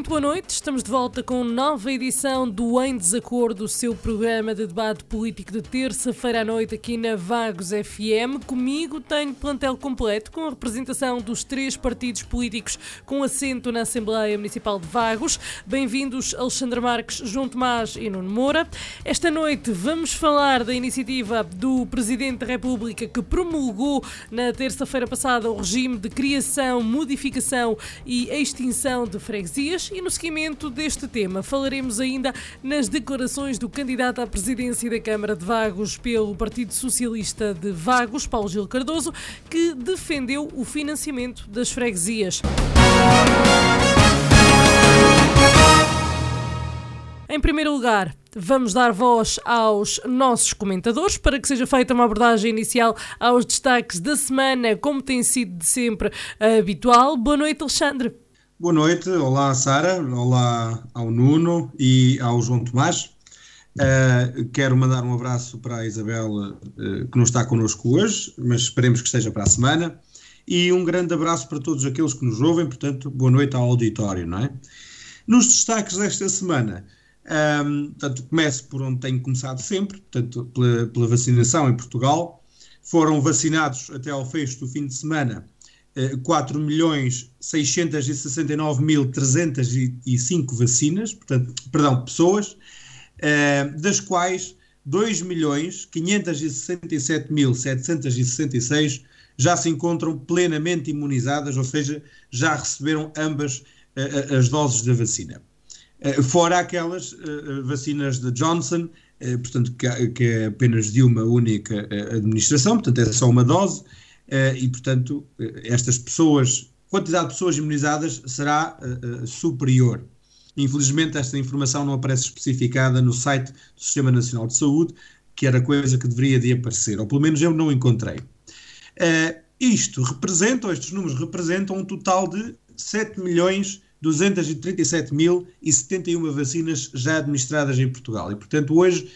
Muito boa noite, estamos de volta com nova edição do Em Desacordo, o seu programa de debate político de terça-feira à noite aqui na Vagos FM. Comigo tenho plantel completo com a representação dos três partidos políticos com assento na Assembleia Municipal de Vagos. Bem-vindos Alexandre Marques, João Tomás e Nuno Moura. Esta noite vamos falar da iniciativa do Presidente da República que promulgou na terça-feira passada o regime de criação, modificação e extinção de freguesias e no seguimento deste tema falaremos ainda nas declarações do candidato à presidência da Câmara de Vagos pelo Partido Socialista de Vagos, Paulo Gil Cardoso, que defendeu o financiamento das freguesias. Em primeiro lugar, vamos dar voz aos nossos comentadores para que seja feita uma abordagem inicial aos destaques da semana, como tem sido de sempre habitual. Boa noite, Alexandre. Boa noite, olá Sara, olá ao Nuno e ao João Tomás. Uh, quero mandar um abraço para a Isabel, uh, que não está connosco hoje, mas esperemos que esteja para a semana. E um grande abraço para todos aqueles que nos ouvem, portanto, boa noite ao auditório, não é? Nos destaques desta semana, um, portanto, começo por onde tenho começado sempre, portanto, pela, pela vacinação em Portugal. Foram vacinados até ao fecho do fim de semana 4 milhões 669.305 vacinas, portanto, perdão, pessoas, das quais 2 milhões 567.766 já se encontram plenamente imunizadas, ou seja, já receberam ambas as doses da vacina. Fora aquelas vacinas de Johnson, portanto, que é apenas de uma única administração, portanto, é só uma dose, e, portanto, uh, estas pessoas, quantidade de pessoas imunizadas será uh, superior. Infelizmente, esta informação não aparece especificada no site do Sistema Nacional de Saúde, que era coisa que deveria de aparecer, ou pelo menos eu não encontrei. isto representa, estes números representam um total de 7 milhões 237.071 vacinas já administradas em Portugal. E, portanto, hoje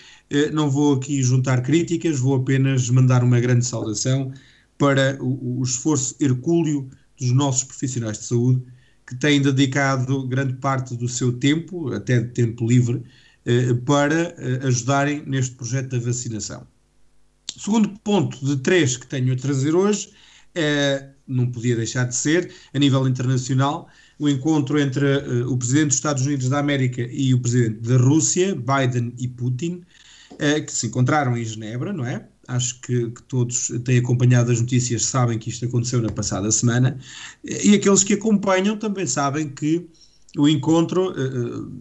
não vou aqui juntar críticas, vou apenas mandar uma grande saudação para o, o esforço hercúleo dos nossos profissionais de saúde, que têm dedicado grande parte do seu tempo, até de tempo livre, eh, para eh, ajudarem neste projeto da vacinação. Segundo ponto de três que tenho a trazer hoje, é, não podia deixar de ser, a nível internacional, o encontro entre uh, o Presidente dos Estados Unidos da América e o Presidente da Rússia, Biden e Putin, uh, que se encontraram em Genebra, não é? Acho que, que, todos têm acompanhado as notícias sabem que isto aconteceu na passada semana, e aqueles que acompanham também sabem que o encontro uh,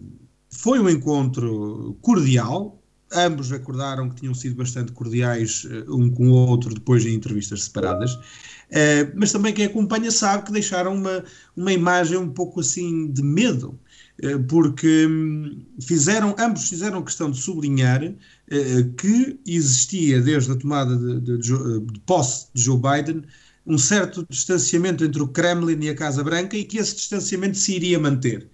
foi um encontro cordial, ambos acordaram que tinham sido bastante cordiais uh, um com o outro depois em entrevistas separadas, uh, mas também quem acompanha sabe que deixaram uma, uma imagem um pouco assim de medo, porque um, fizeram, ambos fizeram questão de sublinhar eh, que existia desde a tomada de, de, de, posse de Joe Biden um certo distanciamento entre o Kremlin e a Casa Branca e que esse distanciamento se iria manter.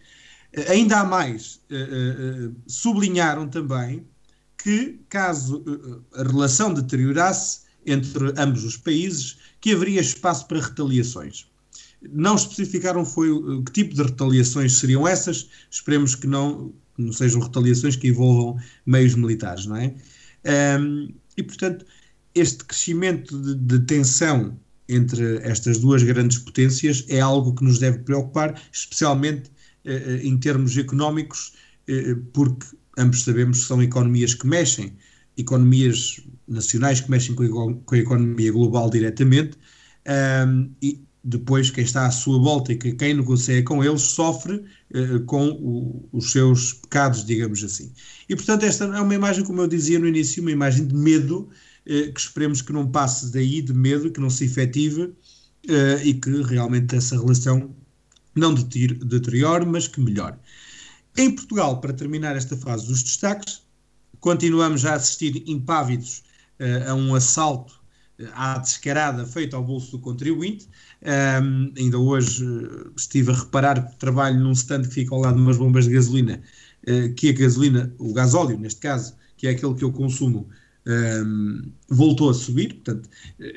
Eh, ainda há mais, eh, sublinharam também que, caso a relação deteriorasse entre ambos os países, que haveria espaço para retaliações. Não especificaram foi que tipo de retaliações seriam essas, esperemos que não não sejam retaliações que envolvam meios militares, não é? Um, e, portanto, este crescimento de, de, tensão entre estas duas grandes potências é algo que nos deve preocupar, especialmente uh, em termos económicos, uh, porque ambos sabemos que são economias que mexem, economias nacionais que mexem com a, economia global diretamente, um, e depois quem está à sua volta e que quem negocia com eles sofre uh, com o, os seus pecados, digamos assim. E portanto esta é uma imagem, como eu dizia no início, uma imagem de medo, uh, que esperemos que não passe daí de medo, que não se efetive uh, e que realmente essa relação não deteriore, mas que melhore. Em Portugal, para terminar esta fase dos destaques, continuamos a assistir impávidos uh, a um assalto uh, à descarada feito ao bolso do contribuinte. Um, ainda hoje uh, estive a reparar que trabalho num stand que fica ao lado de umas bombas de gasolina, que a gasolina, o gasóleo neste caso, que é aquele que eu consumo, um, voltou a subir, portanto,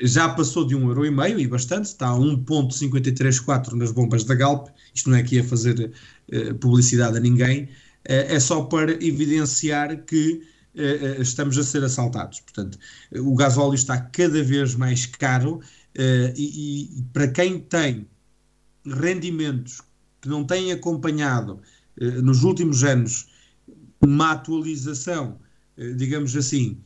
já passou de 1,5€ e bastante, está a 1,534 nas bombas da Galp, isto não é aqui a fazer uh, publicidade a ninguém, uh, é só para evidenciar que uh, estamos a ser assaltados. Portanto, o gasóleo está cada vez mais caro e, e, para quem tem rendimentos que não têm acompanhado nos últimos anos uma atualização, digamos assim,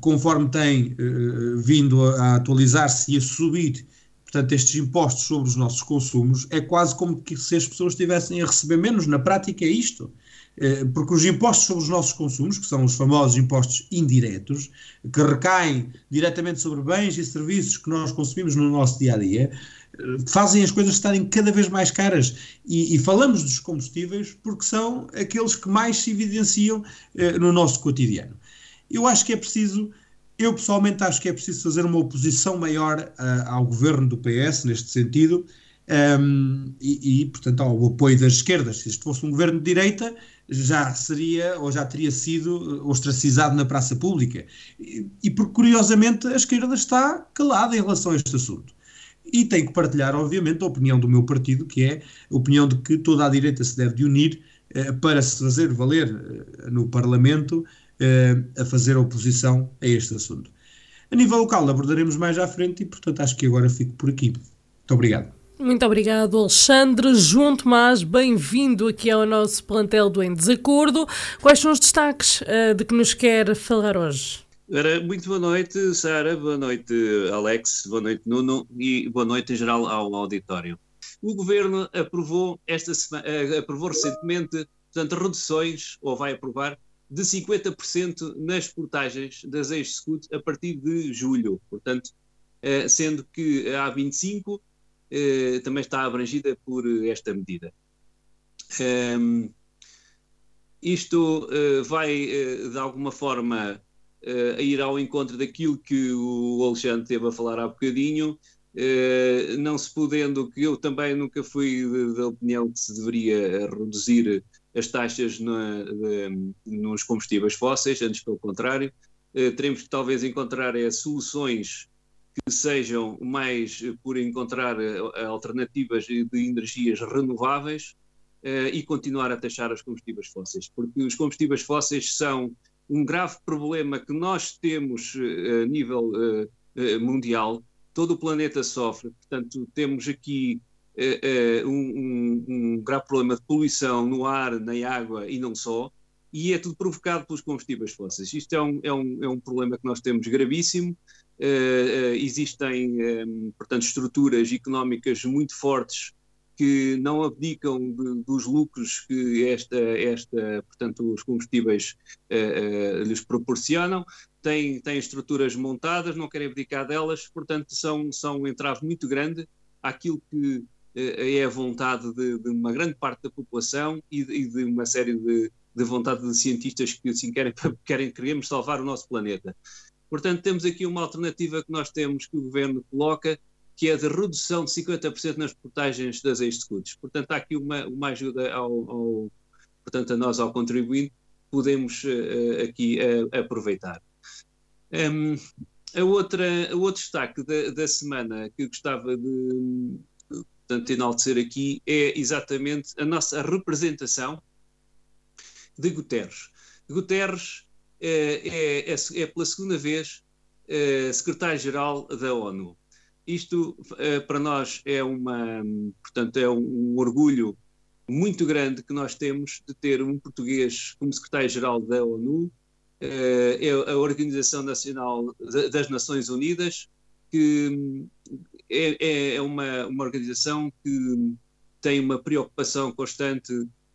conforme tem uh, vindo a, a atualizar-se e a subir, portanto, estes impostos sobre os nossos consumos, é quase como que se as pessoas estivessem a receber menos. Na prática é isto. Uh, porque os impostos sobre os nossos consumos, que são os famosos impostos indiretos, que recaem diretamente sobre bens e serviços que nós consumimos no nosso dia a dia, fazem as coisas estarem cada vez mais caras. E, e, falamos dos combustíveis porque são aqueles que mais se evidenciam uh, no nosso cotidiano. Eu acho que é preciso, eu pessoalmente acho que é preciso fazer uma oposição maior uh, ao governo do PS neste sentido. Um, e, e, portanto, ao apoio das esquerdas. Se isto fosse um governo de direita, já seria ou já teria sido ostracizado na praça pública. E, e porque, curiosamente, a esquerda está calada em relação a este assunto. E tem que partilhar, obviamente, a opinião do meu partido, que é a opinião de que toda a direita se deve de unir eh, para se fazer valer eh, no Parlamento uh, a fazer oposição a este assunto. A nível local abordaremos mais à frente e, portanto, acho que agora fico por aqui. Muito obrigado. Muito obrigado, Alexandre. João Tomás, bem-vindo aqui ao nosso plantel do Em Desacordo. Quais são os destaques uh, de que nos quer falar hoje? Muito boa noite, Sara, boa noite, Alex, boa noite, Nuno, e boa noite em geral ao auditório. O Governo aprovou, esta semana, eh, aprovou recentemente portanto, reduções, ou vai aprovar, de 50% nas portagens das ex-scoot a partir de julho. Portanto, eh, sendo que a A25 eh, também está abrangida por esta medida. Ehm, isto eh, vai, de alguma forma, ir ao encontro daquilo que o Alexandre teve a falar há bocadinho, não se podendo, que eu também nunca fui da opinião que se deveria reduzir as taxas na, de, nos combustíveis fósseis, antes pelo contrário. Uh, teremos que talvez encontrar é, soluções que sejam mais por encontrar alternativas de energias renováveis e continuar a taxar os combustíveis fósseis, porque os combustíveis fósseis são um grave problema que nós temos a nível mundial, todo o planeta sofre, portanto, temos aqui um, um, um, grave problema de poluição no ar, na água e não só, e é tudo provocado pelos combustíveis fósseis. Isto é um, é um, é um problema que nós temos gravíssimo. Uh, uh, existem, um, portanto, estruturas económicas muito fortes que não abdicam de, dos lucros que esta, esta, portanto, os combustíveis uh, lhes proporcionam. Têm, têm estruturas montadas, não querem abdicar delas, portanto, são, são um entrave muito grande àquilo que eh, é a vontade de, de, uma grande parte da população e de, e de uma série de, de, vontade de cientistas que assim querem, querem, queremos salvar o nosso planeta. Portanto, temos aqui uma alternativa que nós temos, que o governo coloca, que é de redução de 50% nas portagens das ex-escudos. Portanto, há aqui uma, uma ajuda ao, ao, portanto, a nós, ao contribuinte, podemos uh, aqui uh, aproveitar. Um, a outra, o outro destaque da, da semana que gostava de, portanto, enaltecer aqui é exatamente a nossa representação de Guterres. Guterres é, é, é, é pela segunda vez é, secretário-geral da ONU. Isto é, para nós é uma, portanto, é um, orgulho muito grande que nós temos de ter um português como secretário-geral da ONU, é a Organização Nacional das Nações Unidas, que é, é, é uma, uma organização que tem uma preocupação constante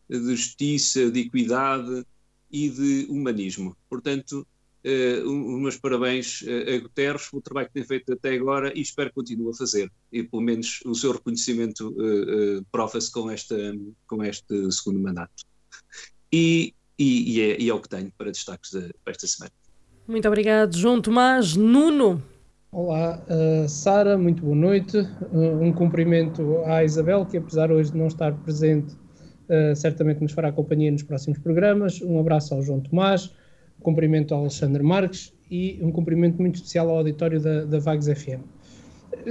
de justiça, de equidade e de humanismo. Portanto, uh, os meus parabéns a Guterres pelo trabalho que tem feito até agora e espero que continue a fazer. E pelo menos o seu reconhecimento uh, uh, prova-se com, esta, com este segundo mandato. e, e, e, é, e é o que tenho para destaques de, para esta semana. Muito obrigado, João Tomás. Nuno. Olá, uh, Sara, muito boa noite. Uh, um cumprimento à Isabel, que apesar hoje de não estar presente, uh, certamente nos fará companhia nos próximos programas. Um abraço ao João Tomás, um cumprimento ao Alexandre Marques e um cumprimento muito especial ao auditório da, da Vagos FM.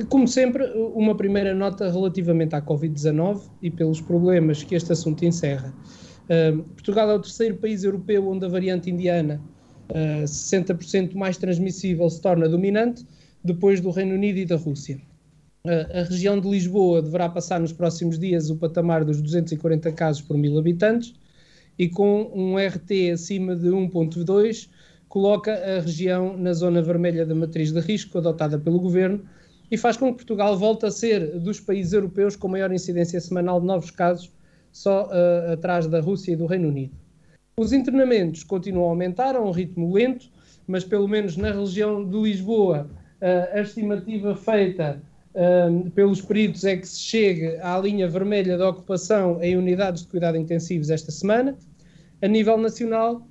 Como sempre, uma primeira nota relativamente à Covid-19 e pelos problemas que este assunto encerra. Portugal é o terceiro país europeu onde a variante indiana uh, 60% mais transmissível se torna dominante, depois do Reino Unido e da Rússia. A região de Lisboa deverá passar nos próximos dias o patamar dos 240 casos por mil habitantes e com um RT acima de 1.2 coloca a região na zona vermelha da matriz de risco adotada pelo governo e faz com que Portugal volte a ser dos países europeus com maior incidência semanal de novos casos, só uh, atrás da Rússia e do Reino Unido. Os internamentos continuam a aumentar a um ritmo lento, mas pelo menos na região de Lisboa, a estimativa feita pelos peritos é que se chegue à linha vermelha da ocupação em unidades de cuidado intensivos esta semana. A nível nacional,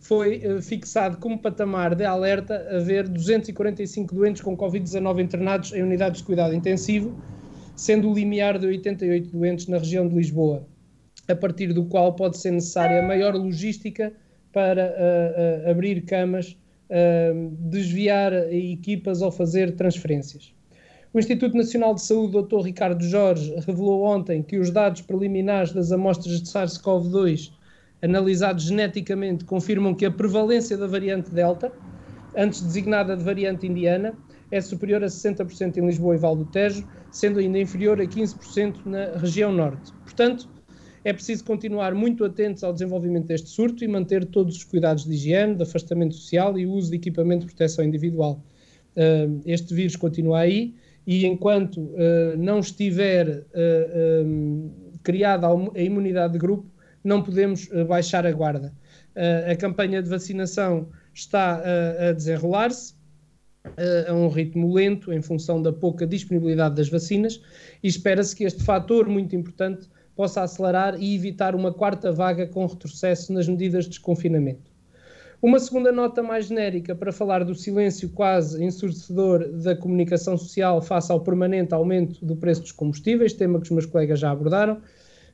foi uh, fixado como patamar de alerta haver 245 doentes com Covid-19 internados em unidades de cuidado intensivo, sendo o limiar de 88 doentes na região de Lisboa a partir do qual pode ser necessária maior logística para uh, uh, abrir camas, desviar equipas ou fazer transferências. O Instituto Nacional de Saúde, Dr. Ricardo Jorge, revelou ontem que os dados preliminares das amostras de SARS-CoV-2 analisados geneticamente confirmam que a prevalência da variante Delta, antes designada de variante indiana, é superior a 60% em Lisboa e Val do Tejo, sendo ainda inferior a 15% na região norte. Portanto, é preciso continuar muito atentos ao desenvolvimento deste surto e manter todos os cuidados de higiene, de afastamento social e uso de equipamento de proteção individual. Uh, este vírus continua aí e enquanto uh, não estiver uh, um, criada a imunidade de grupo, não podemos baixar a guarda. a campanha de vacinação está a desenrolar-se a um ritmo lento em função da pouca disponibilidade das vacinas e espera-se que este fator muito importante possa acelerar e evitar uma quarta vaga com retrocesso nas medidas de desconfinamento. Uma segunda nota mais genérica para falar do silêncio quase ensurdecedor da comunicação social face ao permanente aumento do preço dos combustíveis, tema que os meus colegas já abordaram,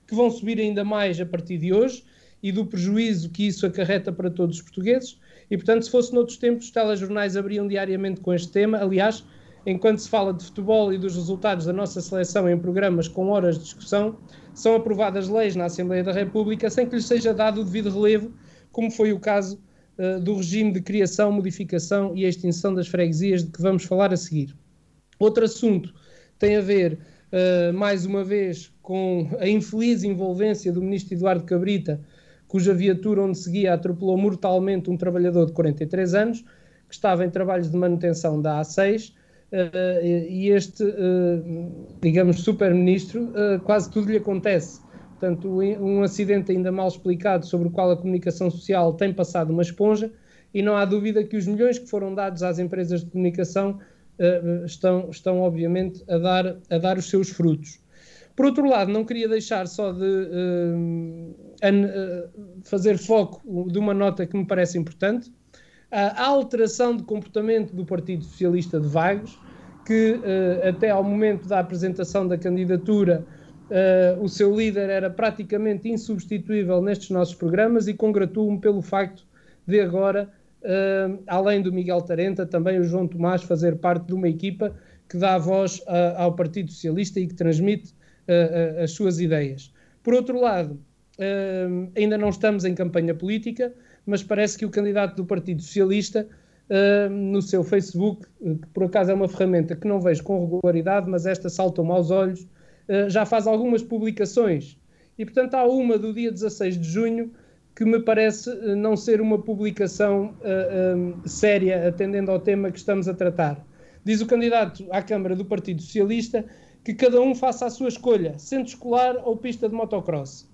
que vão subir ainda mais a partir de hoje e do prejuízo que isso acarreta para todos os portugueses. E, portanto, se fosse noutros tempos, os telejornais abriam diariamente com este tema. Aliás, enquanto se fala de futebol e dos resultados da nossa seleção em programas com horas de discussão, são aprovadas leis na Assembleia da República sem que lhes seja dado o devido relevo, como foi o caso uh, do regime de criação, modificação e extinção das freguesias de que vamos falar a seguir. Outro assunto tem a ver, uh, mais uma vez, com a infeliz envolvência do ministro Eduardo Cabrita, cuja viatura onde seguia atropelou mortalmente um trabalhador de 43 anos, que estava em trabalhos de manutenção da A6 Uh, e este, uh, digamos, super-ministro, uh, quase tudo lhe acontece. Portanto, um acidente ainda mal explicado sobre o qual a comunicação social tem passado uma esponja, e não há dúvida que os milhões que foram dados às empresas de comunicação estão, estão, obviamente, a dar, a dar os seus frutos. Por outro lado, não queria deixar só de fazer foco de uma nota que me parece importante, a alteração de comportamento do Partido Socialista de Vagos, que uh, até ao momento da apresentação da candidatura uh, o seu líder era praticamente insubstituível nestes nossos programas e congratulo-me pelo facto de agora, uh, além do Miguel Tarenta, também o João Tomás fazer parte de uma equipa que dá voz ao Partido Socialista e que transmite as suas ideias. Por outro lado, ainda não estamos em campanha política, mas parece que o candidato do Partido Socialista uh, no seu Facebook, que por acaso é uma ferramenta que não vejo com regularidade, mas esta saltou-me aos olhos, uh, já faz algumas publicações. E, portanto, há uma do dia 16 de junho que me parece uh, não ser uma publicação um, séria, atendendo ao tema que estamos a tratar. Diz o candidato à Câmara do Partido Socialista que cada um faça a sua escolha, centro escolar ou pista de motocross.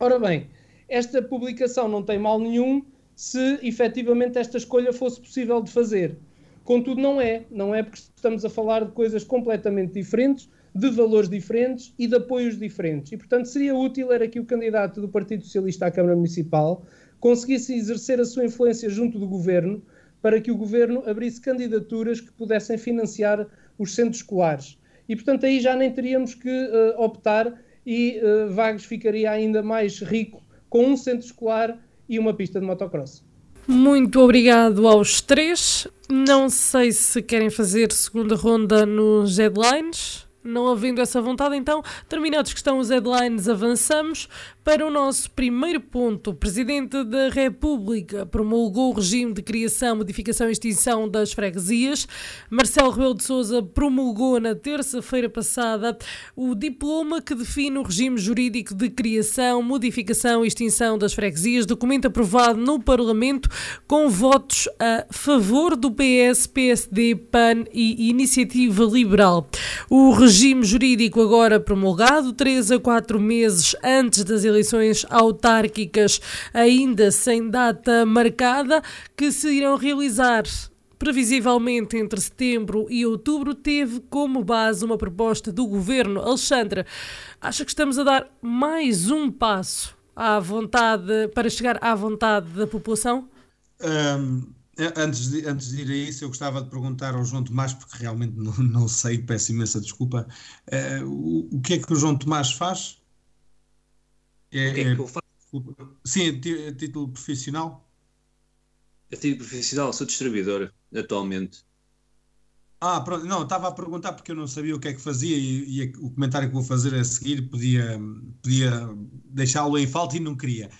Ora bem, esta publicação não tem mal nenhum, se efetivamente esta escolha fosse possível de fazer. Contudo, não é. Não é porque estamos a falar de coisas completamente diferentes, de valores diferentes e de apoios diferentes. E, portanto, seria útil era que o candidato do Partido Socialista à Câmara Municipal conseguisse exercer a sua influência junto do governo para que o governo abrisse candidaturas que pudessem financiar os centros escolares. E, portanto, aí já nem teríamos que uh, optar e uh, Vagos ficaria ainda mais rico com um centro escolar e uma pista de motocross. Muito obrigado aos três. Não sei se querem fazer segunda ronda nos headlines. Não havendo essa vontade, então, terminados que estão os headlines, avançamos para o nosso primeiro ponto. O Presidente da República promulgou o regime de criação, modificação e extinção das freguesias. Marcelo Rebelo de Sousa promulgou na terça-feira passada o diploma que define o regime jurídico de criação, modificação e extinção das freguesias, documento aprovado no Parlamento com votos a favor do PS, PSD, PAN e Iniciativa Liberal. O regime jurídico agora promulgado, três a quatro meses antes das eleições eleições autárquicas ainda sem data marcada, que se irão realizar previsivelmente entre setembro e outubro, teve como base uma proposta do governo. Alexandra, acha que estamos a dar mais um passo à vontade para chegar à vontade da população? Um, antes, de, antes de ir a isso, eu gostava de perguntar ao João Tomás, porque realmente não, não sei, peço imensa desculpa. Uh, o, o que é que o João Tomás faz? É, o que é que eu faço? Sim, a título profissional? A título profissional, sou distribuidor atualmente. Ah, pronto, não, estava a perguntar porque eu não sabia o que é que fazia e, e o comentário que vou fazer a seguir podia, podia deixá-lo em falta e não queria.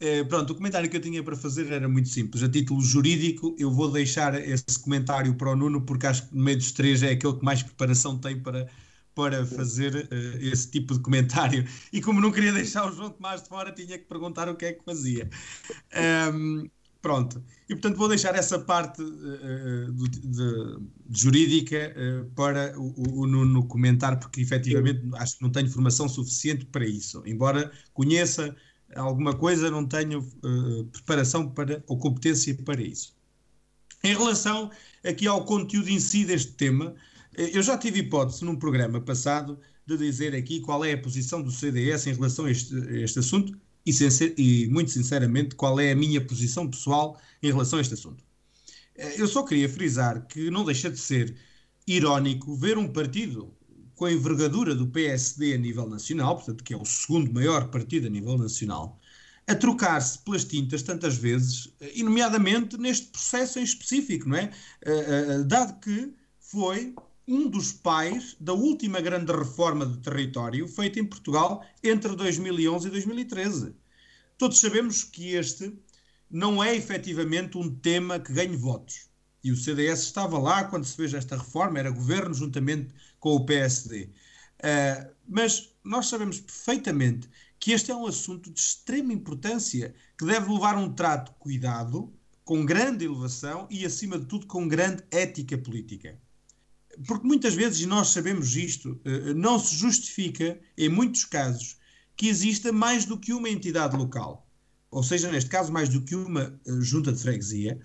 Eh, pronto, o comentário que eu tinha para fazer era muito simples. A título jurídico, eu vou deixar esse comentário para o Nuno, porque acho que no meio dos três é aquele que mais preparação tem para, para fazer uh, esse tipo de comentário. E como não queria deixar o João Tomás de fora, tinha que perguntar o que é que fazia. Um, pronto. E portanto vou deixar essa parte uh, de, de, de jurídica uh, para o, o Nuno comentar, porque efetivamente acho que não tenho formação suficiente para isso. Embora conheça alguma coisa, não tenho preparação para, ou competência para isso. Em relação aqui ao conteúdo em si deste tema, eu já tive hipótese num programa passado de dizer aqui qual é a posição do CDS em relação a este, a este assunto e, e, muito sinceramente, qual é a minha posição pessoal em relação a este assunto. Eh, eu só queria frisar que não deixa de ser irónico ver um partido com a envergadura do PSD a nível nacional, portanto, que é o segundo maior partido a nível nacional, a trocar-se pelas tintas tantas vezes, eh, e nomeadamente neste processo em específico, não é? Uh, dado que foi um dos pais da última grande reforma de território feita em Portugal entre 2011 e 2013. Todos sabemos que este não é efetivamente um tema que ganhe votos. E o CDS estava lá quando se fez esta reforma, era governo juntamente com o PSD. Uh, ah, mas nós sabemos perfeitamente que este é um assunto de extrema importância, que deve levar um trato cuidado, com grande elevação e, acima de tudo, com grande ética política porque muitas vezes, nós sabemos isto, eh, não se justifica, em muitos casos, que exista mais do que uma entidade local. Ou seja, neste caso, mais do que uma eh, junta de freguesia.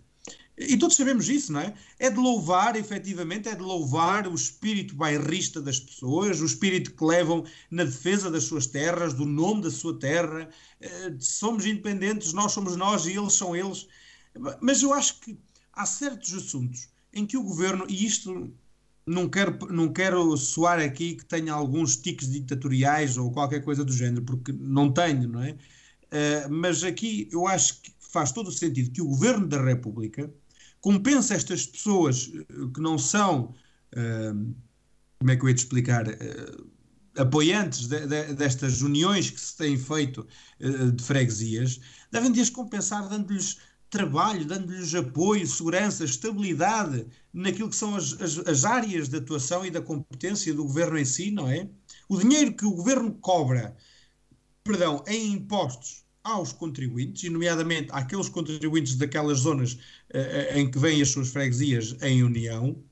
E todos sabemos isso, não é? É de louvar, efetivamente, é de louvar o espírito bairrista das pessoas, o espírito que levam na defesa das suas terras, do nome da sua terra. Eh, somos independentes, nós somos nós e eles são eles. Mas eu acho que há certos assuntos em que o governo, e isto não quero, não quero soar aqui que tenha alguns tiques ditatoriais ou qualquer coisa do género, porque não tenho, não é? Uh, mas aqui eu acho que faz todo o sentido que o Governo da República compensa estas pessoas eh, que não são, uh, como é que eu ia te explicar, uh, apoiantes de, de, destas uniões que se têm feito de freguesias, devem de as compensar dando-lhes trabalho, dando-lhes apoio, segurança, estabilidade naquilo que são as, as, as, áreas de atuação e da competência do governo em si, não é? O dinheiro que o governo cobra, perdão, em impostos aos contribuintes, e nomeadamente àqueles contribuintes daquelas zonas uh, em que vêm as suas freguesias em união,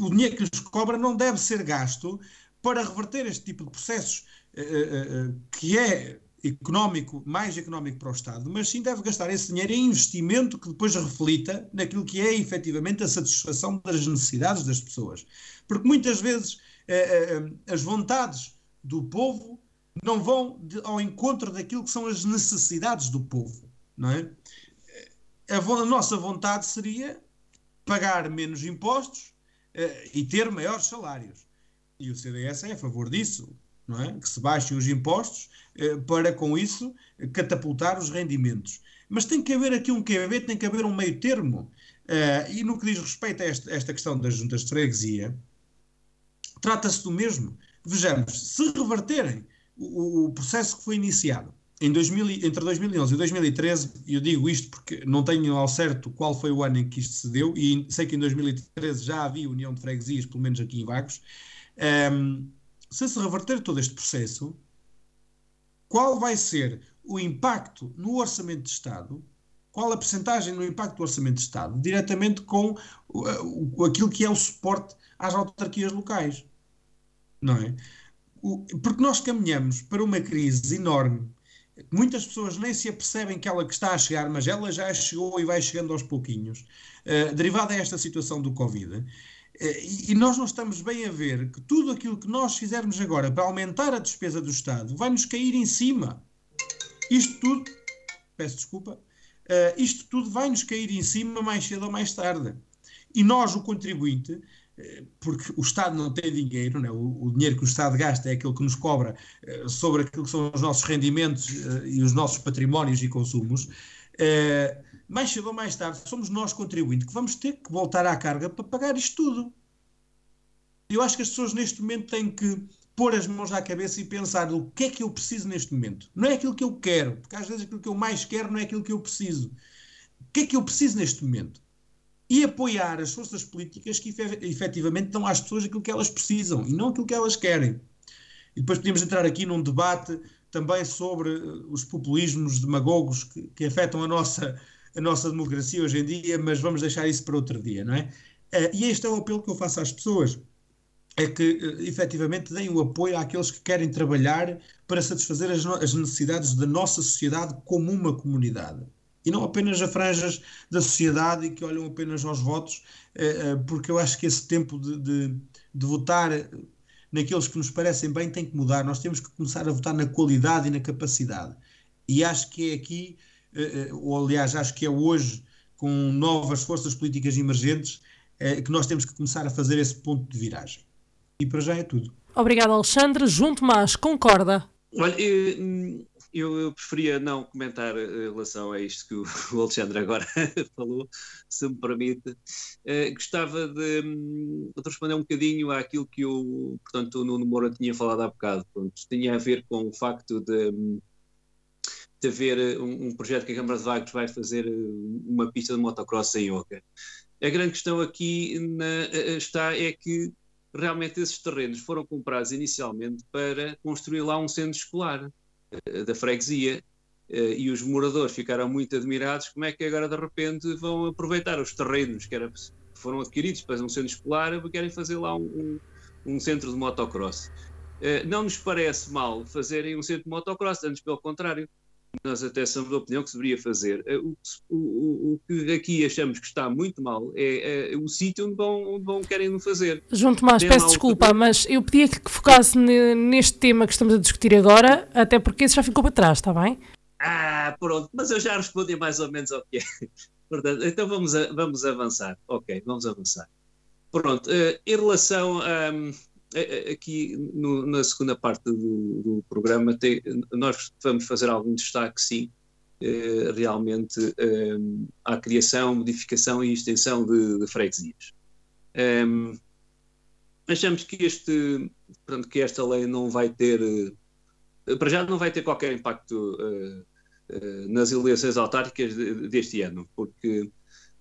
o dinheiro que lhes cobra não deve ser gasto para reverter este tipo de processos, uh, uh, que é económico, mais económico para o Estado, mas sim deve gastar esse dinheiro em investimento que depois reflita naquilo que é efetivamente a satisfação das necessidades das pessoas. Porque muitas vezes as vontades do povo não vão de, ao encontro daquilo que são as necessidades do povo, não é? A, a nossa vontade seria pagar menos impostos uh, e ter maiores salários. E o CDS é a favor disso, não é? Que se baixem os impostos uh, para, com isso, catapultar os rendimentos. Mas tem que haver aqui um QB, tem que haver um meio termo. Uh, e no que diz respeito a esta, questão das juntas de freguesia, trata-se do mesmo. Vejamos, se reverterem o, o processo que foi iniciado em 2000, entre 2011 e 2013, eu digo isto porque não tenho ao certo qual foi o ano em que isto se deu, e sei que em 2013 já havia União de Freguesias, pelo menos aqui em Vagos. Um, ehm, se se reverter todo este processo, qual vai ser o impacto no Orçamento de Estado? Qual a percentagem no impacto do Orçamento de Estado? Diretamente com uh, aquilo que é o suporte às autarquias locais. Não é? porque nós caminhamos para uma crise enorme. Muitas pessoas nem se apercebem que ela que está a chegar, mas ela já chegou e vai chegando aos pouquinhos, uh, derivada a esta situação do Covid. Uh, e, nós não estamos bem a ver que tudo aquilo que nós fizermos agora para aumentar a despesa do Estado vai nos cair em cima. Isto tudo, peço desculpa, uh, isto tudo vai nos cair em cima mais cedo ou mais tarde. E nós, o contribuinte, porque o Estado não tem dinheiro, né? o, o, dinheiro que o Estado gasta é aquele que nos cobra sobre aquilo que são os nossos rendimentos e os nossos patrimónios e consumos. Mais cedo ou mais tarde, somos nós contribuintes que vamos ter que voltar à carga para pagar isto tudo. Eu acho que as pessoas neste momento têm que pôr as mãos à cabeça e pensar o que é que eu preciso neste momento. Não é aquilo que eu quero, porque às vezes aquilo que eu mais quero não é aquilo que eu preciso. O que é que eu preciso neste momento? e apoiar as forças políticas que efetivamente dão às pessoas aquilo que elas precisam e não aquilo que elas querem. E depois podemos entrar aqui num debate também sobre eh, os populismos demagogos que, que afetam a nossa, a nossa democracia hoje em dia, mas vamos deixar isso para outro dia, não é? Eh, e este é o apelo que eu faço às pessoas, é que eh, efetivamente deem o apoio àqueles que querem trabalhar para satisfazer as, as necessidades da nossa sociedade como uma comunidade e não apenas a franjas da sociedade e que olham apenas aos votos, eh, porque eu acho que esse tempo de, de, de votar naqueles que nos parecem bem tem que mudar. Nós temos que começar a votar na qualidade e na capacidade. E acho que é aqui, ou aliás, acho que é hoje, com novas forças políticas emergentes, que nós temos que começar a fazer esse ponto de viragem. E para já é tudo. Obrigado, Alexandre. Junto mais, concorda? Olha, hum, eu, eu, preferia não comentar eh, em relação a isto que o, Alexandre agora falou, se me permite. Uh, gostava de, um, de, responder um bocadinho àquilo que o, portanto, o Nuno Moura tinha falado há bocado. Pronto, tinha a ver com o facto de, hum, de haver eh, um, um, projeto que a Câmara de Vagos vai fazer uma pista de motocross em Oca. A grande questão aqui na, está é que realmente esses terrenos foram comprados inicialmente para construir lá um centro escolar. Eh, da freguesia eh, e os moradores ficaram muito admirados como é que agora de repente vão aproveitar os terrenos que era, foram adquiridos para um centro escolar e querem fazer lá um, um, um centro de motocross. Eh, não nos parece mal fazerem um centro de motocross, antes pelo contrário nós até somos da opinião que se deveria fazer. Eh, o, o, o, que aqui achamos que está muito mal é, é o sítio onde vão, onde vão querem fazer. João Tomás, Tem peço desculpa, mas eu pedia que focasse neste tema que estamos a discutir agora, até porque esse já ficou para trás, está bem? Ah, pronto, mas eu já respondi mais ou menos ao que é. Portanto, então vamos, a, vamos avançar. Ok, vamos avançar. Pronto, uh, em relação a. Um, aqui no, na segunda parte do, do programa nós vamos fazer algum destaque, sim, eh, realmente eh, à criação, modificação e extensão de, de freguesias. Ehm, achamos que, este, que esta lei não vai ter, eh, para já não vai ter qualquer impacto nas eleições autárquicas deste ano, porque,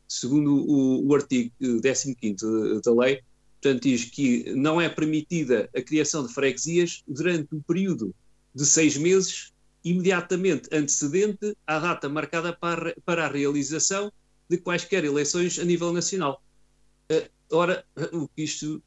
segundo o, o artigo 15 da lei, Portanto, diz que não é permitida a criação de freguesias durante um período de seis meses imediatamente antecedente à data marcada para, para a realização de quaisquer eleições a nível nacional. Uh, ora, o que isto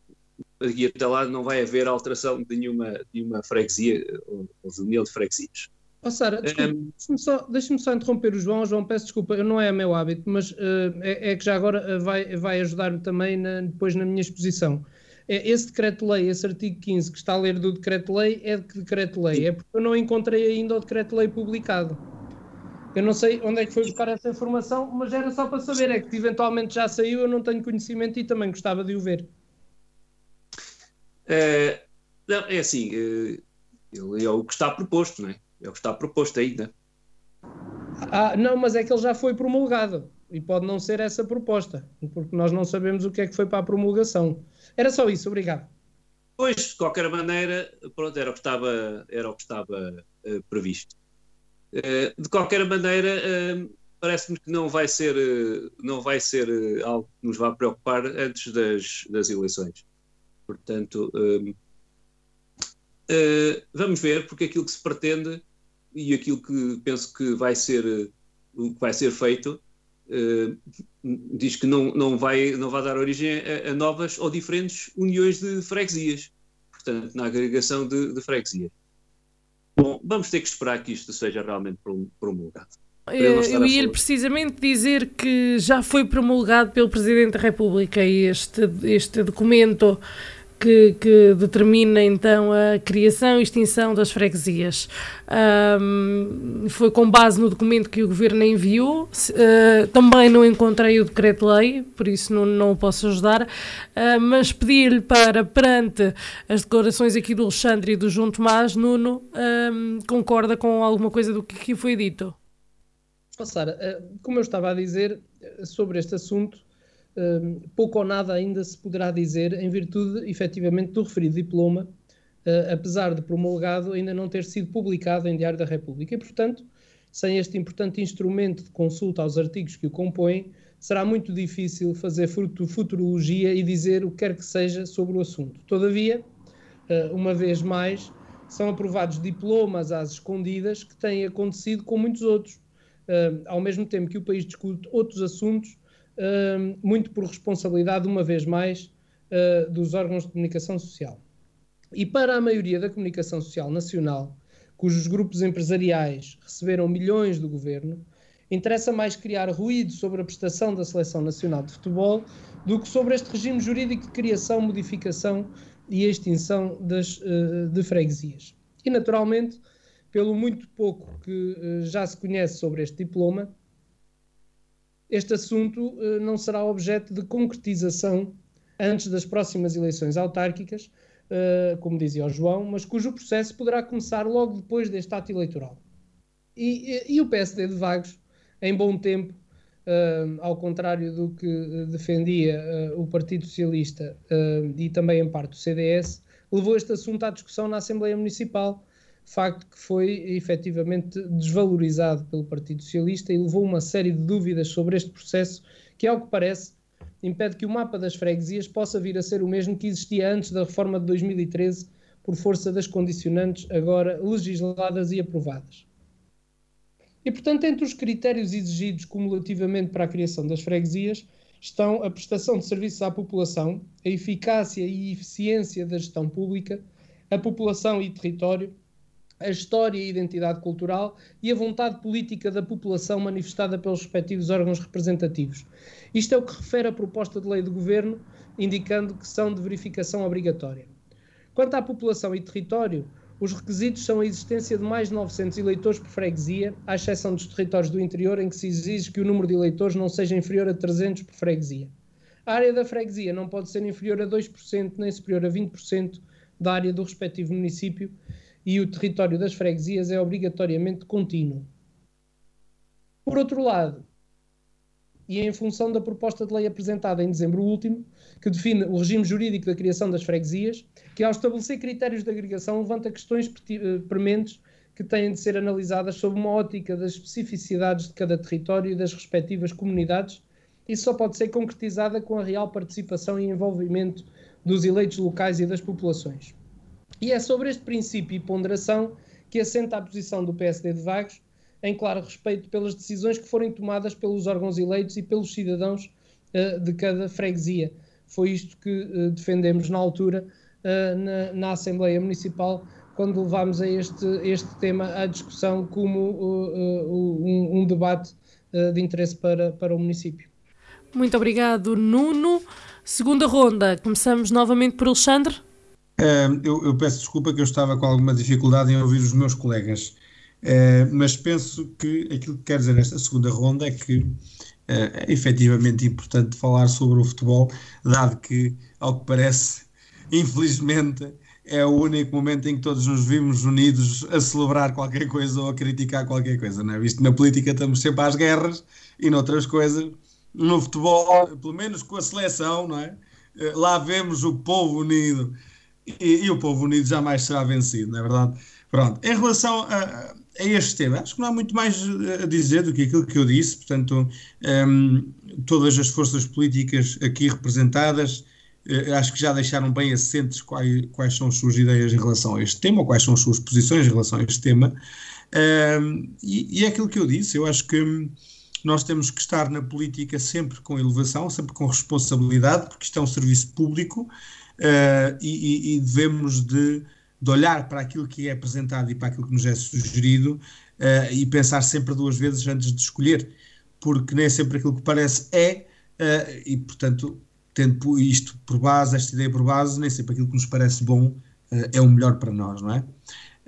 aqui até lá não vai haver alteração de nenhuma, de nenhuma freguesia ou, ou de união de freguesias. Oh, Sara, um, deixa-me só, deixa só, interromper o João. João, peço desculpa, não é meu hábito, mas uh, é, é, que já agora eh, vai, vai ajudar-me também na, depois na minha exposição. é, esse decreto-lei, esse artigo 15 que está a ler do decreto-lei, é de que decreto-lei? É porque eu não encontrei ainda o decreto-lei publicado. Eu não sei onde é que foi buscar essa informação, mas era só para saber, é que eventualmente já saiu, eu não tenho conhecimento e também gostava de o ver. É, não, é assim, é, é o que está proposto, não é? É o que está proposto ainda. Ah, não, mas é que ele já foi promulgado e pode não ser essa proposta, porque nós não sabemos o que é que foi para a promulgação. Era só isso, obrigado. Pois, de qualquer maneira, pronto, era o que estava, era o que estava uh, previsto. Uh, de qualquer maneira, uh, parece-me que não vai ser, não vai ser algo que nos vá preocupar antes das, das eleições. Portanto, vamos ver, porque aquilo que se pretende e aquilo que penso que vai ser, que vai ser feito Uh, diz que não, não, vai, não vai dar origem a, a, novas ou diferentes uniões de freguesias, portanto, na agregação de, de freguesias. Bom, vamos ter que esperar que isto seja realmente promulgado. Eu, ia precisamente dizer que já foi promulgado pelo Presidente da República este, este documento que, que, determina então a criação e extinção das freguesias. Um, foi com base no documento que o Governo enviou. Uh, também não encontrei o decreto-lei, por isso não, não o posso ajudar, uh, mas pedi-lhe para, perante as declarações aqui do Alexandre e do João Tomás, Nuno, um, concorda com alguma coisa do que aqui foi dito? Oh, Sara, como eu estava a dizer sobre este assunto, pouco ou nada ainda se poderá dizer em virtude, efetivamente, do referido diploma, uh, apesar de promulgado, ainda não ter sido publicado em Diário da República. E, portanto, sem este importante instrumento de consulta aos artigos que o compõem, será muito difícil fazer futurologia e dizer o que quer que seja sobre o assunto. Todavia, uh, uma vez mais, são aprovados diplomas às escondidas que têm acontecido com muitos outros. Uh, ao mesmo tempo que o país discute outros assuntos muito por responsabilidade, uma vez mais, uh, dos órgãos de comunicação social. E para a maioria da comunicação social nacional, cujos grupos empresariais receberam milhões do governo, interessa mais criar ruído sobre a prestação da Seleção Nacional de Futebol do que sobre este regime jurídico de criação, modificação e extinção das, uh, de freguesias. E, naturalmente, pelo muito pouco que uh, já se conhece sobre este diploma, este assunto uh, não será objeto de concretização antes das próximas eleições autárquicas, uh, como dizia o João, mas cujo processo poderá começar logo depois deste ato eleitoral. E, e, o PSD de Vagos, em bom tempo, uh, ao contrário do que defendia o Partido Socialista e também em parte o CDS, levou este assunto à discussão na Assembleia Municipal facto que foi efetivamente desvalorizado pelo Partido Socialista e levou uma série de dúvidas sobre este processo, que, ao que parece, impede que o mapa das freguesias possa vir a ser o mesmo que existia antes da reforma de 2013, por força das condicionantes agora legisladas e aprovadas. E, portanto, entre os critérios exigidos cumulativamente para a criação das freguesias estão a prestação de serviços à população, a eficácia e eficiência da gestão pública, a população e território, a história e identidade cultural e a vontade política da população manifestada pelos respectivos órgãos representativos. Isto é o que refere a proposta de lei do governo, indicando que são de verificação obrigatória. Quanto à população e território, os requisitos são a existência de mais de 900 eleitores por freguesia, à exceção dos territórios do interior, em que se exige que o número de eleitores não seja inferior a 300 por freguesia. A área da freguesia não pode ser inferior a 2%, nem superior a 20% da área do respectivo município, e o território das freguesias é obrigatoriamente contínuo. Por outro lado, e em função da proposta de lei apresentada em dezembro último, que define o regime jurídico da criação das freguesias, que ao estabelecer critérios de agregação levanta questões eh, prementes que têm de ser analisadas sob uma ótica das especificidades de cada território e das respectivas comunidades, isso só pode ser concretizada com a real participação e envolvimento dos eleitos locais e das populações. E é sobre este princípio e ponderação que assenta a posição do PSD de Vagos, em claro respeito pelas decisões que forem tomadas pelos órgãos eleitos e pelos cidadãos uh, de cada freguesia. Foi isto que uh, defendemos na altura uh, na, na, Assembleia Municipal, quando levámos a este, este tema à discussão como um, um, debate de interesse para, para o município. Muito obrigado, Nuno. Segunda ronda, começamos novamente por Alexandre. Eu, eu, peço desculpa que eu estava com alguma dificuldade em ouvir os meus colegas, uh, mas penso que aquilo que quero dizer nesta segunda ronda é que uh, é efetivamente importante falar sobre o futebol, dado que, ao que parece, infelizmente, é o único momento em que todos nos vimos unidos a celebrar qualquer coisa ou a criticar qualquer coisa, não é? Visto na política estamos sempre às guerras e noutras coisas, no futebol, pelo menos com a seleção, não é? Eh, lá vemos o povo unido e, e, o povo unido jamais será vencido, não é verdade? Pronto, em relação a, a, este tema, acho que não há muito mais a dizer do que aquilo que eu disse, portanto, um, todas as forças políticas aqui representadas uh, acho que já deixaram bem assentes quais, quais são as suas ideias em relação a este tema, ou quais são as suas posições em relação a este tema, um, e, e, é aquilo que eu disse, eu acho que nós temos que estar na política sempre com elevação, sempre com responsabilidade, porque isto é um serviço público, uh, e, e, devemos de, de, olhar para aquilo que é apresentado e para aquilo que nos é sugerido uh, e pensar sempre duas vezes antes de escolher, porque nem sempre aquilo que parece é, uh, e portanto, tendo isto por base, esta ideia por base, nem sempre aquilo que nos parece bom é o melhor para nós, não é?